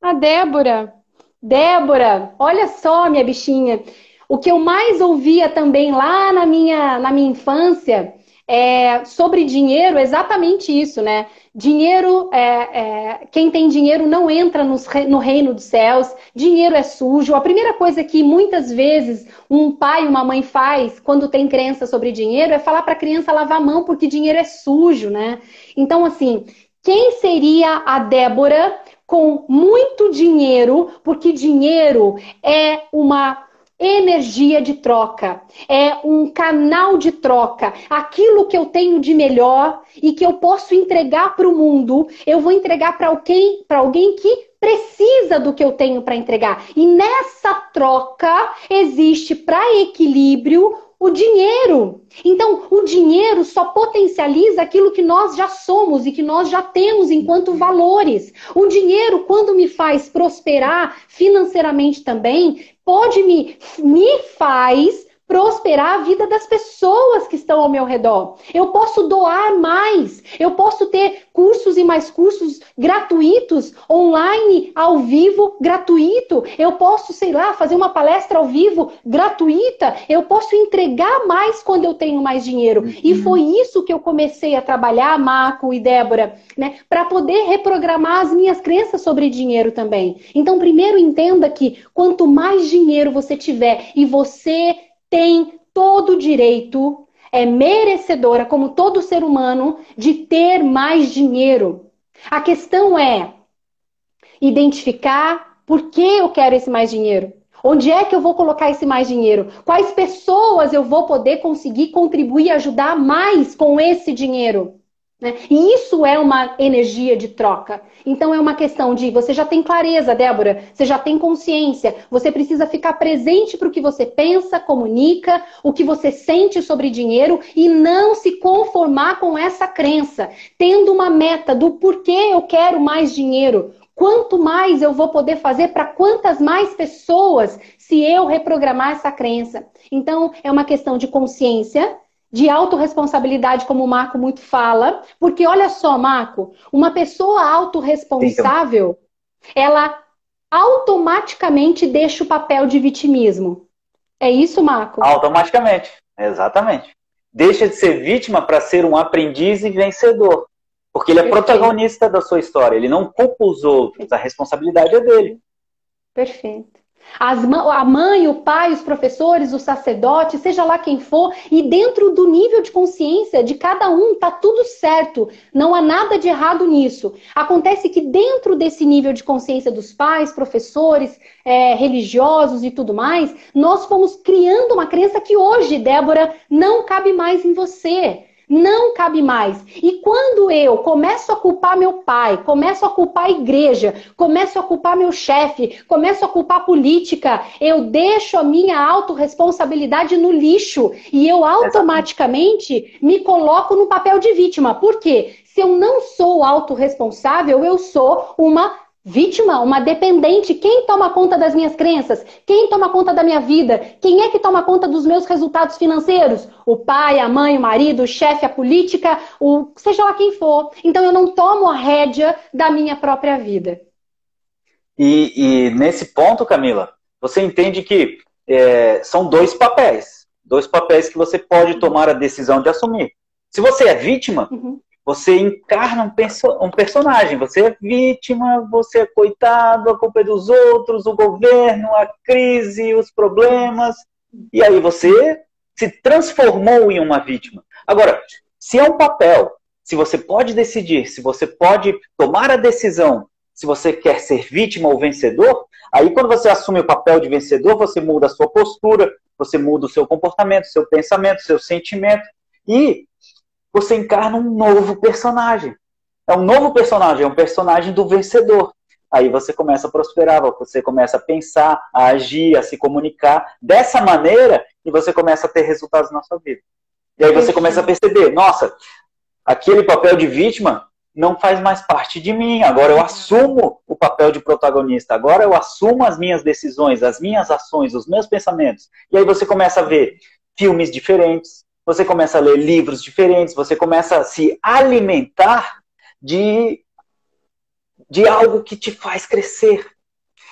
A Débora. Débora, olha só, minha bichinha. O que eu mais ouvia também lá na minha, na minha infância é, sobre dinheiro, exatamente isso, né? Dinheiro, é, é, quem tem dinheiro não entra nos, no reino dos céus, dinheiro é sujo. A primeira coisa que muitas vezes um pai, uma mãe faz quando tem crença sobre dinheiro é falar para a criança lavar a mão porque dinheiro é sujo, né? Então, assim, quem seria a Débora com muito dinheiro, porque dinheiro é uma energia de troca, é um canal de troca. Aquilo que eu tenho de melhor e que eu posso entregar para o mundo, eu vou entregar para alguém, para alguém que precisa do que eu tenho para entregar. E nessa troca existe para equilíbrio o dinheiro. Então, o dinheiro só potencializa aquilo que nós já somos e que nós já temos enquanto valores. O dinheiro, quando me faz prosperar financeiramente também, pode me, me faz prosperar a vida das pessoas que estão ao meu redor. Eu posso doar mais. Eu posso ter cursos e mais cursos gratuitos, online, ao vivo, gratuito. Eu posso, sei lá, fazer uma palestra ao vivo gratuita. Eu posso entregar mais quando eu tenho mais dinheiro. Uhum. E foi isso que eu comecei a trabalhar, Marco e Débora, né? Para poder reprogramar as minhas crenças sobre dinheiro também. Então, primeiro entenda que quanto mais dinheiro você tiver e você tem todo o direito, é merecedora, como todo ser humano, de ter mais dinheiro. A questão é identificar por que eu quero esse mais dinheiro. Onde é que eu vou colocar esse mais dinheiro? Quais pessoas eu vou poder conseguir contribuir e ajudar mais com esse dinheiro? Né? E isso é uma energia de troca. Então é uma questão de você já tem clareza, Débora, você já tem consciência, você precisa ficar presente para o que você pensa, comunica, o que você sente sobre dinheiro e não se conformar com essa crença, tendo uma meta do porquê eu quero mais dinheiro. Quanto mais eu vou poder fazer para quantas mais pessoas se eu reprogramar essa crença? Então, é uma questão de consciência, de autorresponsabilidade, como o Marco muito fala, porque olha só, Marco, uma pessoa autorresponsável, ela automaticamente deixa o papel de vitimismo. É isso, Marco? Automaticamente, exatamente. Deixa de ser vítima para ser um aprendiz e vencedor. Porque ele é Perfeito. protagonista da sua história, ele não culpa os outros, a responsabilidade é dele. Perfeito. As, a mãe, o pai, os professores, o sacerdote, seja lá quem for, e dentro do nível de consciência de cada um, tá tudo certo. Não há nada de errado nisso. Acontece que dentro desse nível de consciência dos pais, professores, é, religiosos e tudo mais, nós fomos criando uma crença que hoje, Débora, não cabe mais em você não cabe mais. E quando eu começo a culpar meu pai, começo a culpar a igreja, começo a culpar meu chefe, começo a culpar a política, eu deixo a minha autorresponsabilidade no lixo e eu automaticamente me coloco no papel de vítima. Por quê? Se eu não sou autorresponsável, eu sou uma Vítima, uma dependente. Quem toma conta das minhas crenças? Quem toma conta da minha vida? Quem é que toma conta dos meus resultados financeiros? O pai, a mãe, o marido, o chefe, a política, o seja lá quem for. Então eu não tomo a rédea da minha própria vida. E, e nesse ponto, Camila, você entende que é, são dois papéis. Dois papéis que você pode tomar a decisão de assumir. Se você é vítima, uhum. Você encarna um, perso um, personagem, você é vítima, você é coitado, a culpa é dos outros, o governo, a crise, os problemas, e aí você se transformou em uma vítima. Agora, se é um papel, se você pode decidir, se você pode tomar a decisão, se você quer ser vítima ou vencedor, aí quando você assume o papel de vencedor, você muda a sua postura, você muda o seu comportamento, seu pensamento, seu sentimento, e você encarna um novo personagem. É um novo personagem, é um personagem do vencedor. Aí você começa a prosperar, você começa a pensar, a agir, a se comunicar dessa maneira e você começa a ter resultados na sua vida. E aí você começa a perceber, nossa, aquele papel de vítima não faz mais parte de mim. Agora eu assumo o papel de protagonista. Agora eu assumo as minhas decisões, as minhas ações, os meus pensamentos. E aí você começa a ver filmes diferentes, você começa a ler livros diferentes, você começa a se alimentar de, de algo que te faz crescer.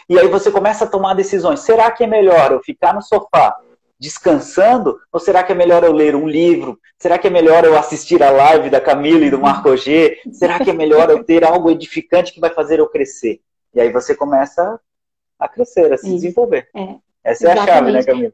E aí você começa a tomar decisões. Será que é melhor eu ficar no sofá descansando? Ou será que é melhor eu ler um livro? Será que é melhor eu assistir a live da Camila e do Marco G? Será que é melhor eu ter algo edificante que vai fazer eu crescer? E aí você começa a crescer, a se desenvolver. É, Essa é Exatamente. a chave, né, Camila?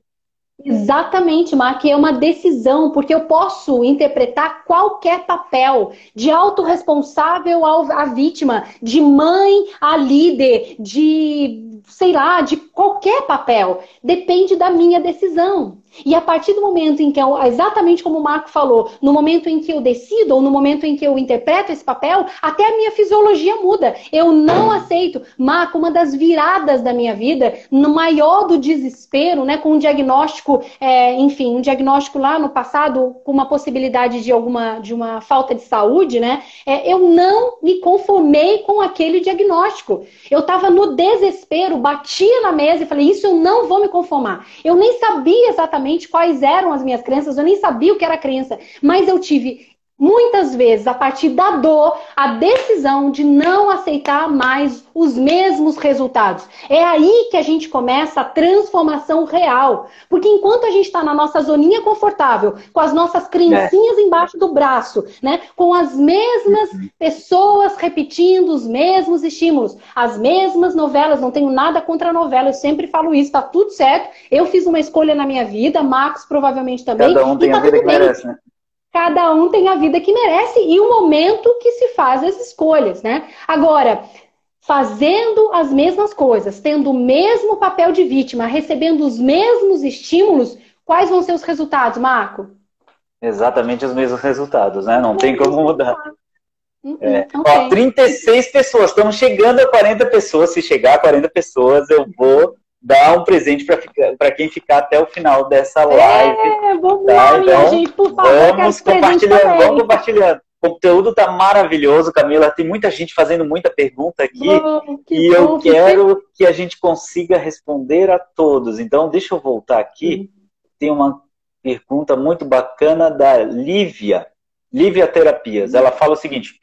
Exatamente, Mark, é uma decisão, porque eu posso interpretar qualquer papel, de autorresponsável à vítima, de mãe a líder, de, sei lá, de qualquer papel. Depende da minha decisão. E a partir do momento em que eu, exatamente como o Marco falou, no momento em que eu decido ou no momento em que eu interpreto esse papel, até a minha fisiologia muda. Eu não aceito. Marco, uma das viradas da minha vida, no maior do desespero, né, com um diagnóstico, é, enfim, um diagnóstico lá no passado com uma possibilidade de alguma de uma falta de saúde, né? É, eu não me conformei com aquele diagnóstico. Eu estava no desespero batia na mesa e falei: Isso eu não vou me conformar. Eu nem sabia exatamente quais eram as minhas crenças, eu nem sabia o que era crença, mas eu tive muitas vezes, a partir da dor, a decisão de não aceitar mais os mesmos resultados. É aí que a gente começa a transformação real. Porque enquanto a gente está na nossa zoninha confortável, com as nossas crencinhas é. embaixo do braço, né? com as mesmas pessoas repetindo os mesmos estímulos, as mesmas novelas, não tenho nada contra a novela, eu sempre falo isso, tá tudo certo. Eu fiz uma escolha na minha vida, Marcos provavelmente também. Cada um tem tá a vida que merece, né? Cada um tem a vida que merece e o momento que se faz as escolhas, né? Agora, fazendo as mesmas coisas, tendo o mesmo papel de vítima, recebendo os mesmos estímulos, quais vão ser os resultados, Marco? Exatamente os mesmos resultados, né? Não tem como mudar. Uhum, é. Ó, 36 pessoas, estamos chegando a 40 pessoas. Se chegar a 40 pessoas, eu vou dar um presente para quem ficar até o final dessa é, live. É, vamos tá? lá, então, gente, por favor. Vamos compartilhando, vamos compartilhando. O conteúdo tá maravilhoso, Camila. Tem muita gente fazendo muita pergunta aqui. Bom, e bom, eu quero que... que a gente consiga responder a todos. Então, deixa eu voltar aqui. Tem uma pergunta muito bacana da Lívia. Lívia Terapias. Ela fala o seguinte: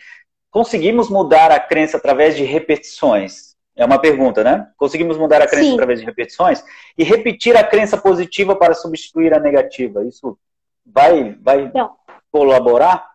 conseguimos mudar a crença através de repetições? É uma pergunta, né? Conseguimos mudar a crença Sim. através de repetições e repetir a crença positiva para substituir a negativa. Isso vai, vai colaborar?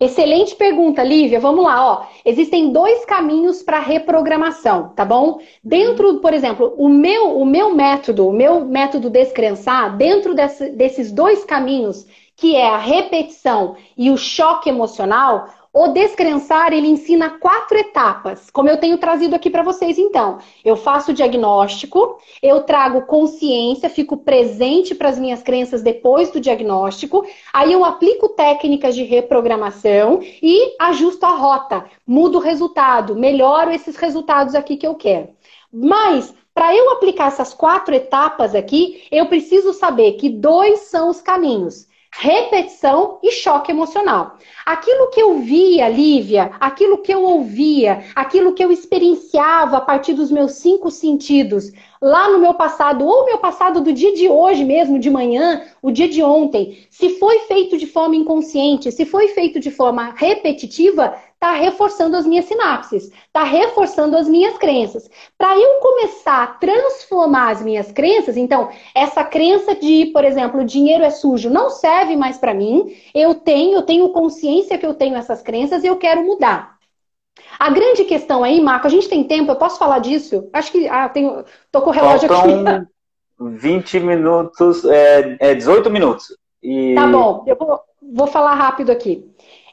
Excelente pergunta, Lívia. Vamos lá, ó. Existem dois caminhos para reprogramação, tá bom? Dentro, por exemplo, o meu, o meu método, o meu método descrençar, dentro desse, desses dois caminhos, que é a repetição e o choque emocional, o descrençar, ele ensina quatro etapas, como eu tenho trazido aqui para vocês então. Eu faço o diagnóstico, eu trago consciência, fico presente para as minhas crenças depois do diagnóstico, aí eu aplico técnicas de reprogramação e ajusto a rota, mudo o resultado, melhoro esses resultados aqui que eu quero. Mas para eu aplicar essas quatro etapas aqui, eu preciso saber que dois são os caminhos repetição e choque emocional. Aquilo que eu via, Lívia, aquilo que eu ouvia, aquilo que eu experienciava a partir dos meus cinco sentidos, lá no meu passado, ou meu passado do dia de hoje mesmo, de manhã, o dia de ontem, se foi feito de forma inconsciente, se foi feito de forma repetitiva, está reforçando as minhas sinapses, está reforçando as minhas crenças. Para eu começar a transformar as minhas crenças, então, essa crença de, por exemplo, dinheiro é sujo não serve mais para mim, eu tenho, eu tenho consciência que eu tenho essas crenças e eu quero mudar. A grande questão aí, Marco, a gente tem tempo, eu posso falar disso? Acho que. Ah, tenho. Tô com o relógio Faltam aqui. 20 minutos, é, é 18 minutos. E... Tá bom, eu vou, vou falar rápido aqui.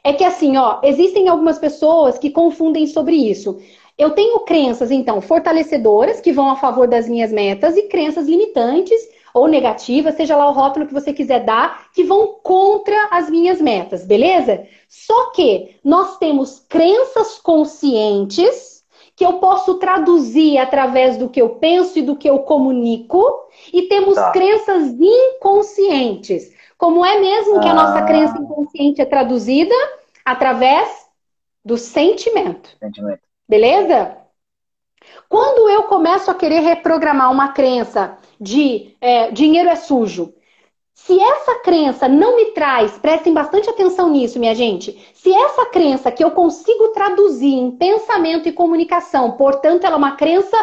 É que assim, ó, existem algumas pessoas que confundem sobre isso. Eu tenho crenças, então, fortalecedoras, que vão a favor das minhas metas, e crenças limitantes ou negativas, seja lá o rótulo que você quiser dar, que vão contra as minhas metas, beleza? Só que nós temos crenças conscientes que eu posso traduzir através do que eu penso e do que eu comunico, e temos tá. crenças inconscientes como é mesmo que a nossa ah. crença inconsciente é traduzida? Através do sentimento. sentimento. Beleza? Quando eu começo a querer reprogramar uma crença de é, dinheiro é sujo, se essa crença não me traz, prestem bastante atenção nisso, minha gente. Se essa crença que eu consigo traduzir em pensamento e comunicação, portanto, ela é uma crença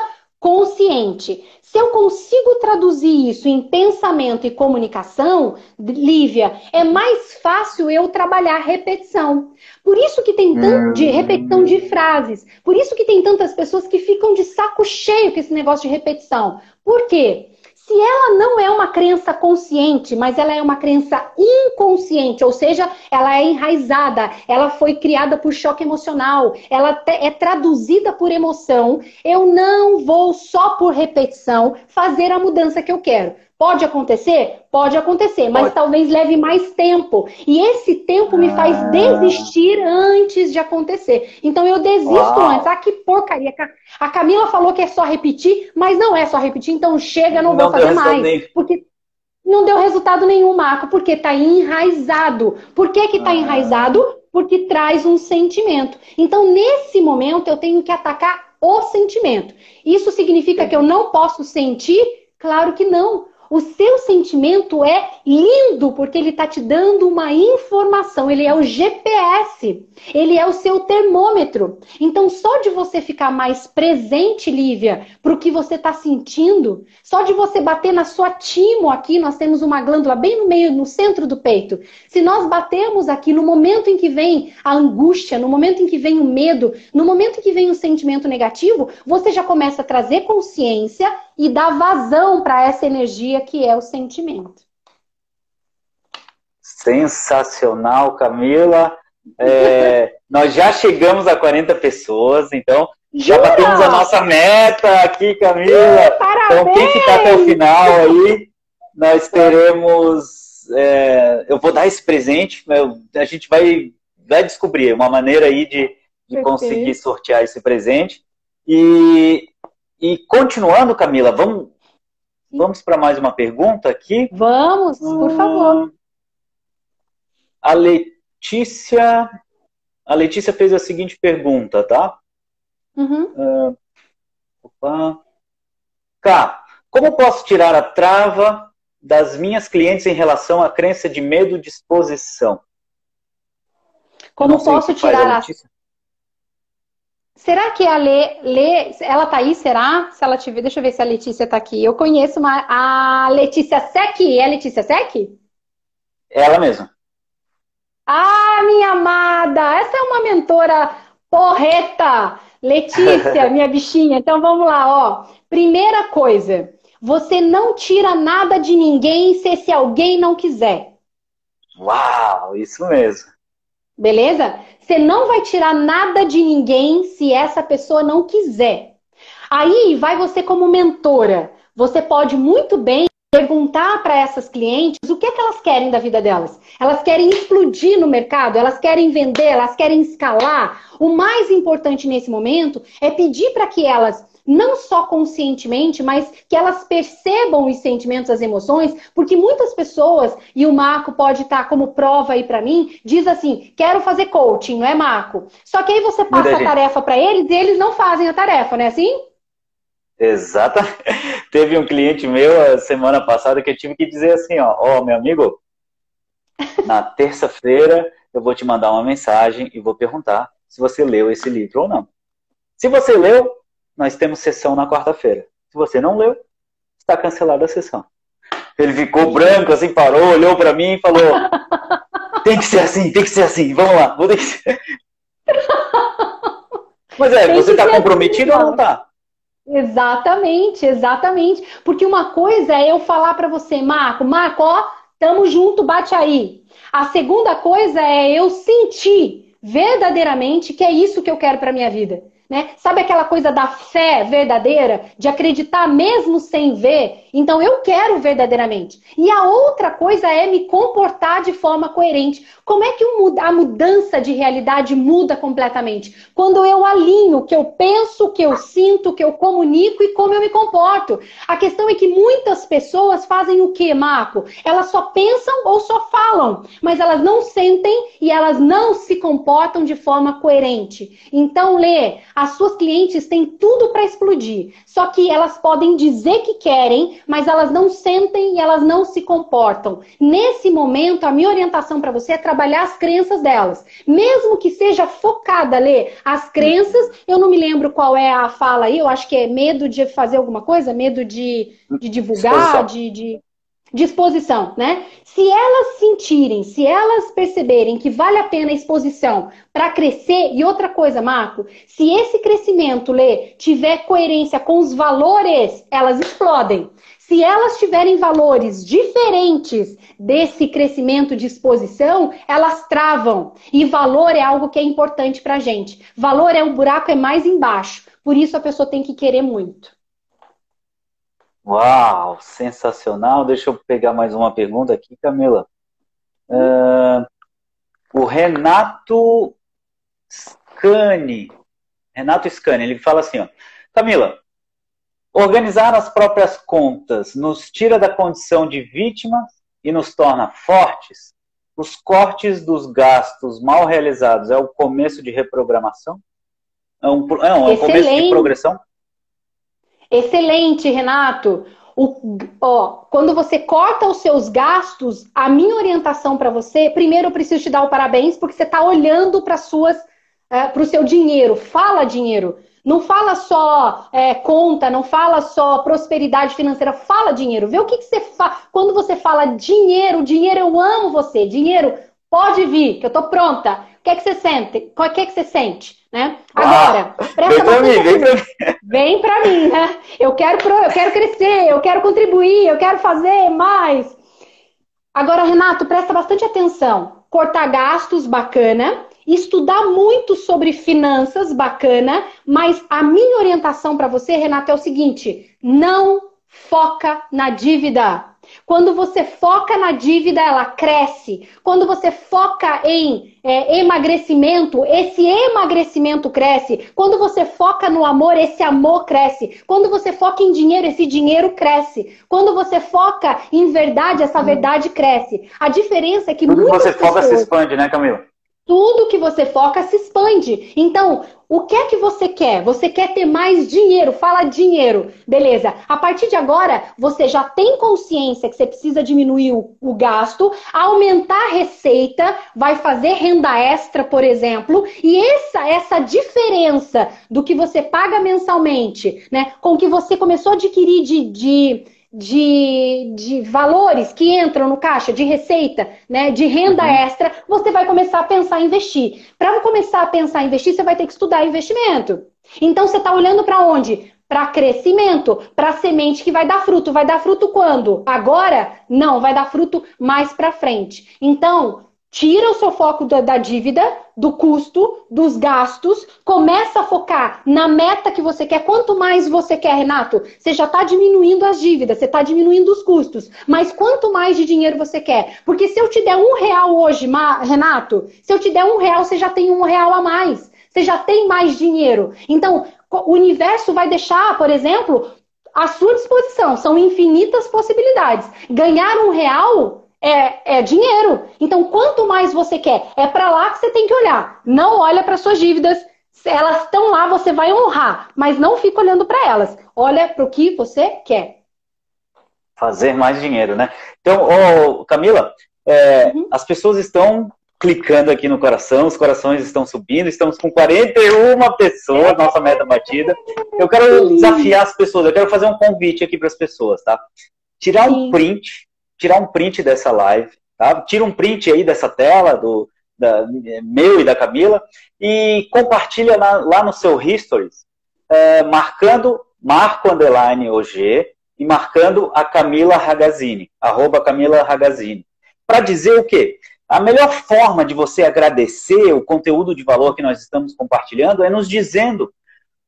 consciente. Se eu consigo traduzir isso em pensamento e comunicação, Lívia, é mais fácil eu trabalhar repetição. Por isso que tem tanto de repetição de frases. Por isso que tem tantas pessoas que ficam de saco cheio com esse negócio de repetição. Por quê? Se ela não é uma crença consciente, mas ela é uma crença inconsciente, ou seja, ela é enraizada, ela foi criada por choque emocional, ela é traduzida por emoção, eu não vou só por repetição fazer a mudança que eu quero. Pode acontecer? Pode acontecer, mas Pode. talvez leve mais tempo. E esse tempo me faz ah. desistir antes de acontecer. Então eu desisto Uau. antes. Ah, que porcaria. A Camila falou que é só repetir, mas não é só repetir, então chega, não, não vou fazer mais. Nem. Porque não deu resultado nenhum, Marco, porque está enraizado. Por que está ah. enraizado? Porque traz um sentimento. Então, nesse momento, eu tenho que atacar o sentimento. Isso significa que eu não posso sentir? Claro que não. O seu sentimento é lindo porque ele está te dando uma informação. Ele é o GPS, ele é o seu termômetro. Então, só de você ficar mais presente, Lívia, para o que você está sentindo, só de você bater na sua timo aqui, nós temos uma glândula bem no meio, no centro do peito. Se nós batemos aqui no momento em que vem a angústia, no momento em que vem o medo, no momento em que vem o sentimento negativo, você já começa a trazer consciência e dar vazão para essa energia que é o sentimento. Sensacional, Camila. É, nós já chegamos a 40 pessoas, então já Jura? batemos a nossa meta aqui, Camila. Parabéns! Então, quem ficar até o final aí, nós teremos. É, eu vou dar esse presente, a gente vai, vai descobrir uma maneira aí de, de conseguir sortear esse presente. E e continuando, Camila, vamos, vamos para mais uma pergunta aqui? Vamos, por hum, favor. A Letícia, a Letícia fez a seguinte pergunta, tá? Uhum. Uh, opa. Cá, como posso tirar a trava das minhas clientes em relação à crença de medo de exposição? Como posso tirar a, Será que a Lê, Lê, ela tá aí, será? Se ela tiver, deixa eu ver se a Letícia tá aqui. Eu conheço uma, a Letícia Sec, é a Letícia Sec? Ela mesma. Ah, minha amada, essa é uma mentora porreta. Letícia, minha bichinha. Então vamos lá, ó. Primeira coisa, você não tira nada de ninguém se esse alguém não quiser. Uau, isso mesmo. Beleza? Você não vai tirar nada de ninguém se essa pessoa não quiser. Aí vai você como mentora. Você pode muito bem perguntar para essas clientes o que, é que elas querem da vida delas. Elas querem explodir no mercado, elas querem vender, elas querem escalar. O mais importante nesse momento é pedir para que elas não só conscientemente, mas que elas percebam os sentimentos, as emoções, porque muitas pessoas, e o Marco pode estar como prova aí para mim, diz assim: quero fazer coaching, não é, Marco? Só que aí você passa a tarefa para eles e eles não fazem a tarefa, não é assim? Exato. Teve um cliente meu semana passada que eu tive que dizer assim, ó, ó, oh, meu amigo, na terça-feira eu vou te mandar uma mensagem e vou perguntar se você leu esse livro ou não. Se você leu, nós temos sessão na quarta-feira. Se você não leu, está cancelada a sessão. Ele ficou branco, assim, parou, olhou para mim e falou: tem que ser assim, tem que ser assim, vamos lá, vou ter que ser. Mas é, tem você está comprometido assim, ou não está? Exatamente, exatamente. Porque uma coisa é eu falar para você, Marco, Marco, ó, tamo junto, bate aí. A segunda coisa é eu sentir verdadeiramente que é isso que eu quero para minha vida. Né? Sabe aquela coisa da fé verdadeira, de acreditar mesmo sem ver? Então eu quero verdadeiramente. E a outra coisa é me comportar de forma coerente. Como é que a mudança de realidade muda completamente? Quando eu alinho o que eu penso, o que eu sinto, o que eu comunico e como eu me comporto. A questão é que muitas pessoas fazem o que, Marco? Elas só pensam ou só falam, mas elas não sentem e elas não se comportam de forma coerente. Então, Lê, as suas clientes têm tudo para explodir. Só que elas podem dizer que querem, mas elas não sentem e elas não se comportam. Nesse momento, a minha orientação para você é trabalhar as crenças delas. Mesmo que seja focada, Lê, as crenças, eu não me lembro qual é a fala aí, eu acho que é medo de fazer alguma coisa, medo de, de divulgar, de, de disposição, né? Se elas sentirem, se elas perceberem que vale a pena a exposição para crescer, e outra coisa, Marco, se esse crescimento, Lê, tiver coerência com os valores, elas explodem. Se elas tiverem valores diferentes desse crescimento de exposição, elas travam. E valor é algo que é importante para gente. Valor é o buraco é mais embaixo. Por isso a pessoa tem que querer muito. Uau, sensacional. Deixa eu pegar mais uma pergunta aqui, Camila. Uh, o Renato Scani, Renato Scani, ele fala assim, ó, Camila, organizar as próprias contas nos tira da condição de vítima e nos torna fortes? Os cortes dos gastos mal realizados é o começo de reprogramação? É um, é um, é um começo de progressão? Excelente, Renato. O, ó, quando você corta os seus gastos, a minha orientação para você, primeiro eu preciso te dar o parabéns porque você está olhando para suas, é, para o seu dinheiro. Fala dinheiro. Não fala só é, conta, não fala só prosperidade financeira, fala dinheiro. Vê o que, que você faz. Quando você fala dinheiro, dinheiro, eu amo você, dinheiro, pode vir, que eu tô pronta. O que é que você sente? O é que você sente? Né? Agora, ah, presta vem pra mim, vem pra mim. Vem pra mim, né? Eu quero, eu quero crescer, eu quero contribuir, eu quero fazer mais. Agora, Renato, presta bastante atenção. Cortar gastos, bacana estudar muito sobre finanças, bacana, mas a minha orientação para você, Renata, é o seguinte: não foca na dívida. Quando você foca na dívida, ela cresce. Quando você foca em é, emagrecimento, esse emagrecimento cresce. Quando você foca no amor, esse amor cresce. Quando você foca em dinheiro, esse dinheiro cresce. Quando você foca em verdade, essa verdade cresce. A diferença é que Quando muitas você pessoas... foca, se expande, né, Camila? Tudo que você foca se expande. Então, o que é que você quer? Você quer ter mais dinheiro? Fala dinheiro. Beleza. A partir de agora, você já tem consciência que você precisa diminuir o, o gasto, aumentar a receita, vai fazer renda extra, por exemplo, e essa essa diferença do que você paga mensalmente, né, com o que você começou a adquirir de, de de, de valores que entram no caixa, de receita, né, de renda uhum. extra, você vai começar a pensar em investir. Para começar a pensar em investir, você vai ter que estudar investimento. Então você está olhando para onde? Para crescimento, para semente que vai dar fruto. Vai dar fruto quando? Agora? Não, vai dar fruto mais para frente. Então, Tira o seu foco da, da, dívida, do custo, dos gastos, começa a focar na meta que você quer. Quanto mais você quer, Renato, você já está diminuindo as dívidas, você está diminuindo os custos. Mas quanto mais de dinheiro você quer? Porque se eu te der um real hoje, Renato, se eu te der um real, você já tem um real a mais. Você já tem mais dinheiro. Então, o universo vai deixar, por exemplo, à sua disposição. São infinitas possibilidades. Ganhar um real é, é dinheiro. Então, quanto mais você quer, é para lá que você tem que olhar. Não olha para suas dívidas. Elas estão lá, você vai honrar, mas não fica olhando para elas. Olha para o que você quer. Fazer mais dinheiro, né? Então, oh, Camila, é, uhum. as pessoas estão clicando aqui no coração, os corações estão subindo, estamos com 41 pessoas, nossa meta batida. Eu quero desafiar as pessoas, eu quero fazer um convite aqui para as pessoas, tá? Tirar um print tirar um print dessa live, tá? Tira um print aí dessa tela do da, meu e da Camila e compartilha lá, lá no seu Histories, é, marcando Marco Underline OG e marcando a Camila Ragazini, arroba Camila Ragazini. Para dizer o quê? A melhor forma de você agradecer o conteúdo de valor que nós estamos compartilhando é nos dizendo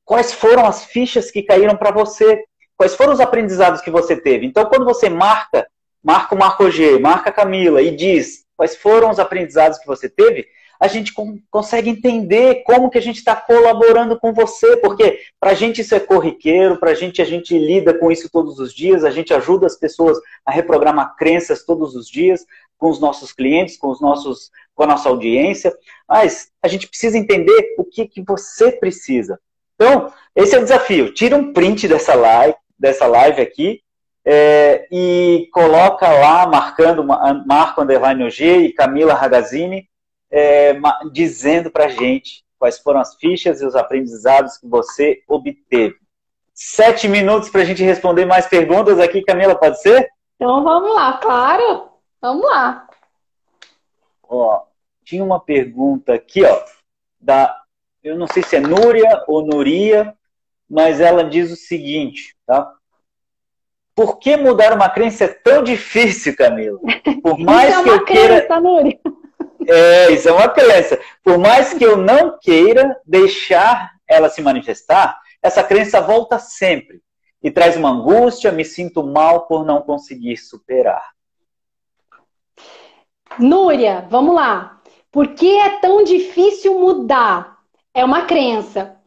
quais foram as fichas que caíram para você, quais foram os aprendizados que você teve. Então, quando você marca marca o Marco G, marca a Camila e diz quais foram os aprendizados que você teve, a gente consegue entender como que a gente está colaborando com você, porque para a gente isso é corriqueiro, para a gente a gente lida com isso todos os dias, a gente ajuda as pessoas a reprogramar crenças todos os dias com os nossos clientes, com os nossos, com a nossa audiência, mas a gente precisa entender o que que você precisa. Então, esse é o desafio. Tira um print dessa live, dessa live aqui é, e coloca lá, marcando Marco Underline OG e Camila Ragazzini, é, dizendo para gente quais foram as fichas e os aprendizados que você obteve. Sete minutos para a gente responder mais perguntas aqui, Camila, pode ser? Então vamos lá, claro. Vamos lá. Ó, tinha uma pergunta aqui, ó, da, eu não sei se é Núria ou Nuria, mas ela diz o seguinte, tá? Por que mudar uma crença é tão difícil, Camila? Por mais isso é que eu queira. Crença, Núria. É, isso é uma crença. Por mais que eu não queira deixar ela se manifestar, essa crença volta sempre e traz uma angústia, me sinto mal por não conseguir superar. Núria, vamos lá. Por que é tão difícil mudar? É uma crença.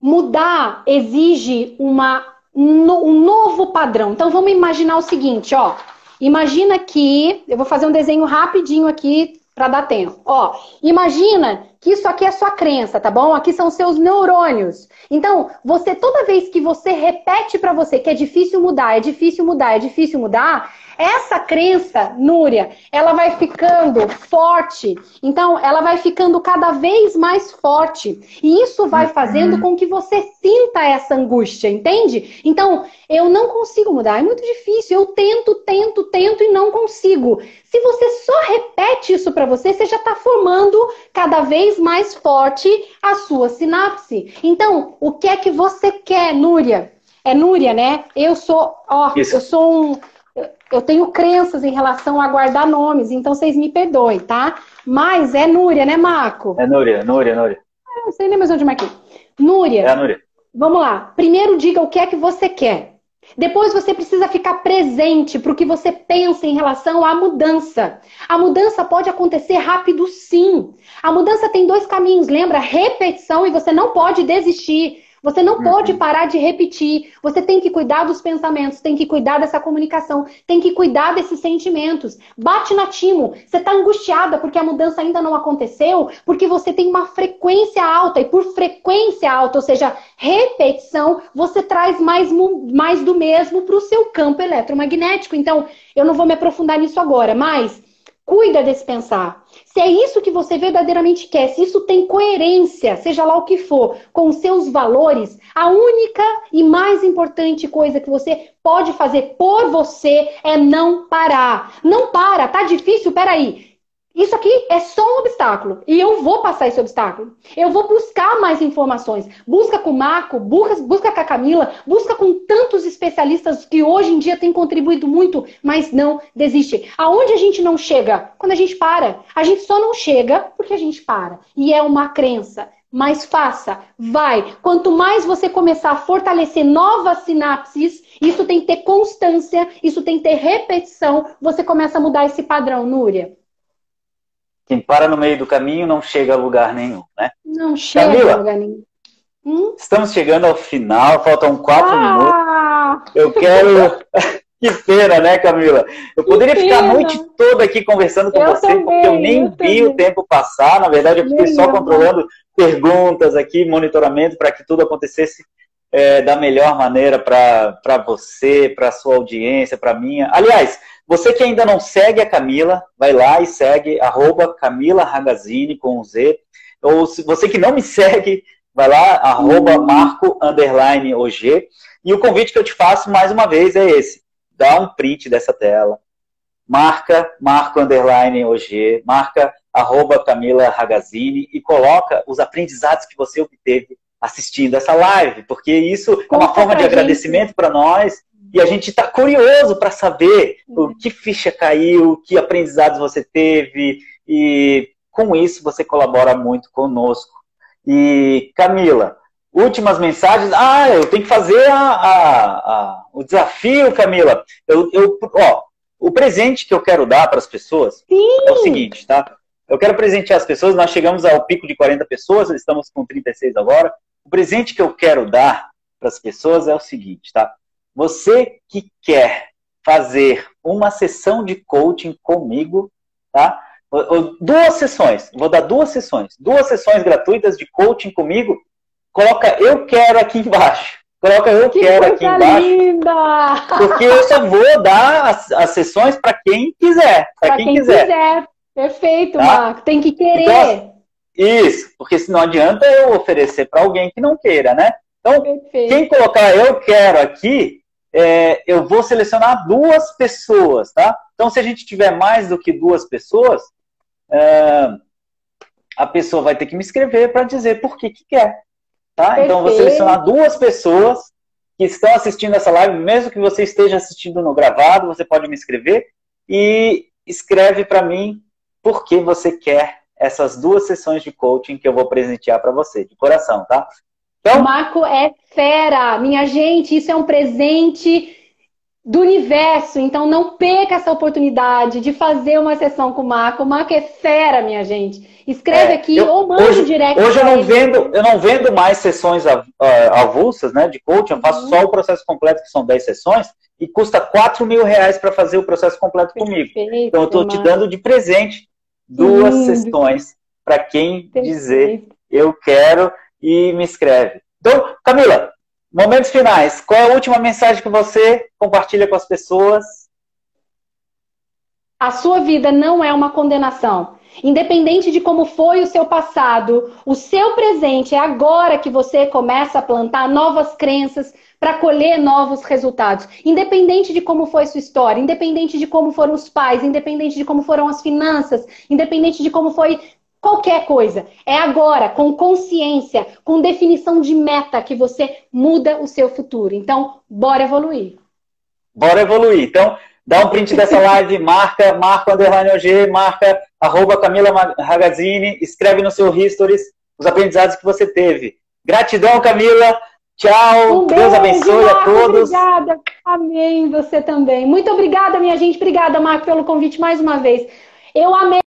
Mudar exige uma um novo padrão. Então vamos imaginar o seguinte, ó. Imagina que eu vou fazer um desenho rapidinho aqui para dar tempo. Ó, imagina que isso aqui é sua crença, tá bom? Aqui são seus neurônios. Então, você toda vez que você repete para você que é difícil mudar, é difícil mudar, é difícil mudar, essa crença, Núria, ela vai ficando forte. Então, ela vai ficando cada vez mais forte. E isso vai uhum. fazendo com que você sinta essa angústia, entende? Então, eu não consigo mudar, é muito difícil. Eu tento, tento, tento e não consigo. Se você só repete isso para você, você já está formando cada vez mais forte a sua sinapse. Então, o que é que você quer, Núria? É Núria, né? Eu sou, ó, Isso. eu sou um, eu tenho crenças em relação a guardar nomes, então vocês me perdoem, tá? Mas é Núria, né, Marco? É Núria, Núria, Núria. Eu não sei nem mais onde marquei. Núria. É a Núria. Vamos lá. Primeiro diga o que é que você quer. Depois você precisa ficar presente para o que você pensa em relação à mudança. A mudança pode acontecer rápido, sim. A mudança tem dois caminhos, lembra? Repetição e você não pode desistir. Você não pode uhum. parar de repetir. Você tem que cuidar dos pensamentos, tem que cuidar dessa comunicação, tem que cuidar desses sentimentos. Bate na timo. Você está angustiada porque a mudança ainda não aconteceu, porque você tem uma frequência alta. E por frequência alta, ou seja, repetição, você traz mais, mais do mesmo para o seu campo eletromagnético. Então, eu não vou me aprofundar nisso agora, mas cuida desse pensar. Se é isso que você verdadeiramente quer, se isso tem coerência, seja lá o que for, com os seus valores, a única e mais importante coisa que você pode fazer por você é não parar. Não para, tá difícil? Peraí. Isso aqui é só um obstáculo. E eu vou passar esse obstáculo. Eu vou buscar mais informações. Busca com o Marco, busca, busca com a Camila, busca com tantos especialistas que hoje em dia têm contribuído muito, mas não desiste. Aonde a gente não chega? Quando a gente para. A gente só não chega porque a gente para. E é uma crença. Mas faça, vai. Quanto mais você começar a fortalecer novas sinapses, isso tem que ter constância, isso tem que ter repetição, você começa a mudar esse padrão, Núria. Quem para no meio do caminho não chega a lugar nenhum, né? Não chega Camila, a lugar nenhum. Hum? Estamos chegando ao final, faltam quatro ah! minutos. Eu quero. que pena, né, Camila? Eu poderia ficar a noite toda aqui conversando com eu você, também, porque eu nem eu vi também. o tempo passar. Na verdade, eu fiquei só controlando perguntas aqui, monitoramento, para que tudo acontecesse é, da melhor maneira para você, para a sua audiência, para a minha. Aliás, você que ainda não segue a Camila, vai lá e segue arroba Camila Ragazini com Z. Ou se você que não me segue, vai lá, arroba uhum. Marco underline OG. E o convite que eu te faço mais uma vez é esse. Dá um print dessa tela. Marca Marco underline OG, marca arroba Camila Ragazini e coloca os aprendizados que você obteve assistindo essa live, porque isso Conta é uma forma de agradecimento para nós e a gente está curioso para saber o uhum. que ficha caiu, que aprendizados você teve, e com isso você colabora muito conosco. E Camila, últimas mensagens. Ah, eu tenho que fazer a, a, a, o desafio, Camila. Eu, eu, ó, o presente que eu quero dar para as pessoas Sim. é o seguinte, tá? Eu quero presentear as pessoas. Nós chegamos ao pico de 40 pessoas, estamos com 36 agora. O presente que eu quero dar para as pessoas é o seguinte, tá? Você que quer fazer uma sessão de coaching comigo, tá? Duas sessões, vou dar duas sessões, duas sessões gratuitas de coaching comigo. Coloca eu quero aqui embaixo. Coloca eu que quero aqui embaixo. Linda! Porque eu só vou dar as, as sessões para quem quiser. Para quem, quem, quiser. quiser. Perfeito, tá? Marco. Tem que querer. Então, isso, porque se não adianta eu oferecer para alguém que não queira, né? Então, Perfeito. quem colocar eu quero aqui, é, eu vou selecionar duas pessoas, tá? Então, se a gente tiver mais do que duas pessoas, é, a pessoa vai ter que me escrever para dizer por que, que quer, tá? Então, eu vou selecionar duas pessoas que estão assistindo essa live, mesmo que você esteja assistindo no gravado, você pode me escrever e escreve para mim por que você quer essas duas sessões de coaching que eu vou presentear para você, de coração, tá? Então... O Marco é fera, minha gente, isso é um presente do universo, então não perca essa oportunidade de fazer uma sessão com o Marco. O Marco é fera, minha gente. Escreve é, aqui eu, ou manda hoje, direct. Hoje eu não, vendo, eu não vendo mais sessões avulsas né, de coaching, eu faço uhum. só o processo completo, que são 10 sessões, e custa 4 mil reais para fazer o processo completo comigo. Perfeito, então eu estou te dando de presente duas Lindo. sessões para quem Perfeito. dizer eu quero e me escreve. Então, Camila, momentos finais. Qual é a última mensagem que você compartilha com as pessoas? A sua vida não é uma condenação. Independente de como foi o seu passado, o seu presente é agora que você começa a plantar novas crenças para colher novos resultados. Independente de como foi sua história, independente de como foram os pais, independente de como foram as finanças, independente de como foi qualquer coisa. É agora, com consciência, com definição de meta, que você muda o seu futuro. Então, bora evoluir. Bora evoluir. Então, dá um print dessa live, marca, marca underline OG, marca arroba Camila Ragazzini, escreve no seu histories os aprendizados que você teve. Gratidão, Camila. Tchau. Um beijo, Deus abençoe Marco, a todos. Obrigada. Amém. Você também. Muito obrigada, minha gente. Obrigada, Marco, pelo convite mais uma vez. Eu amei.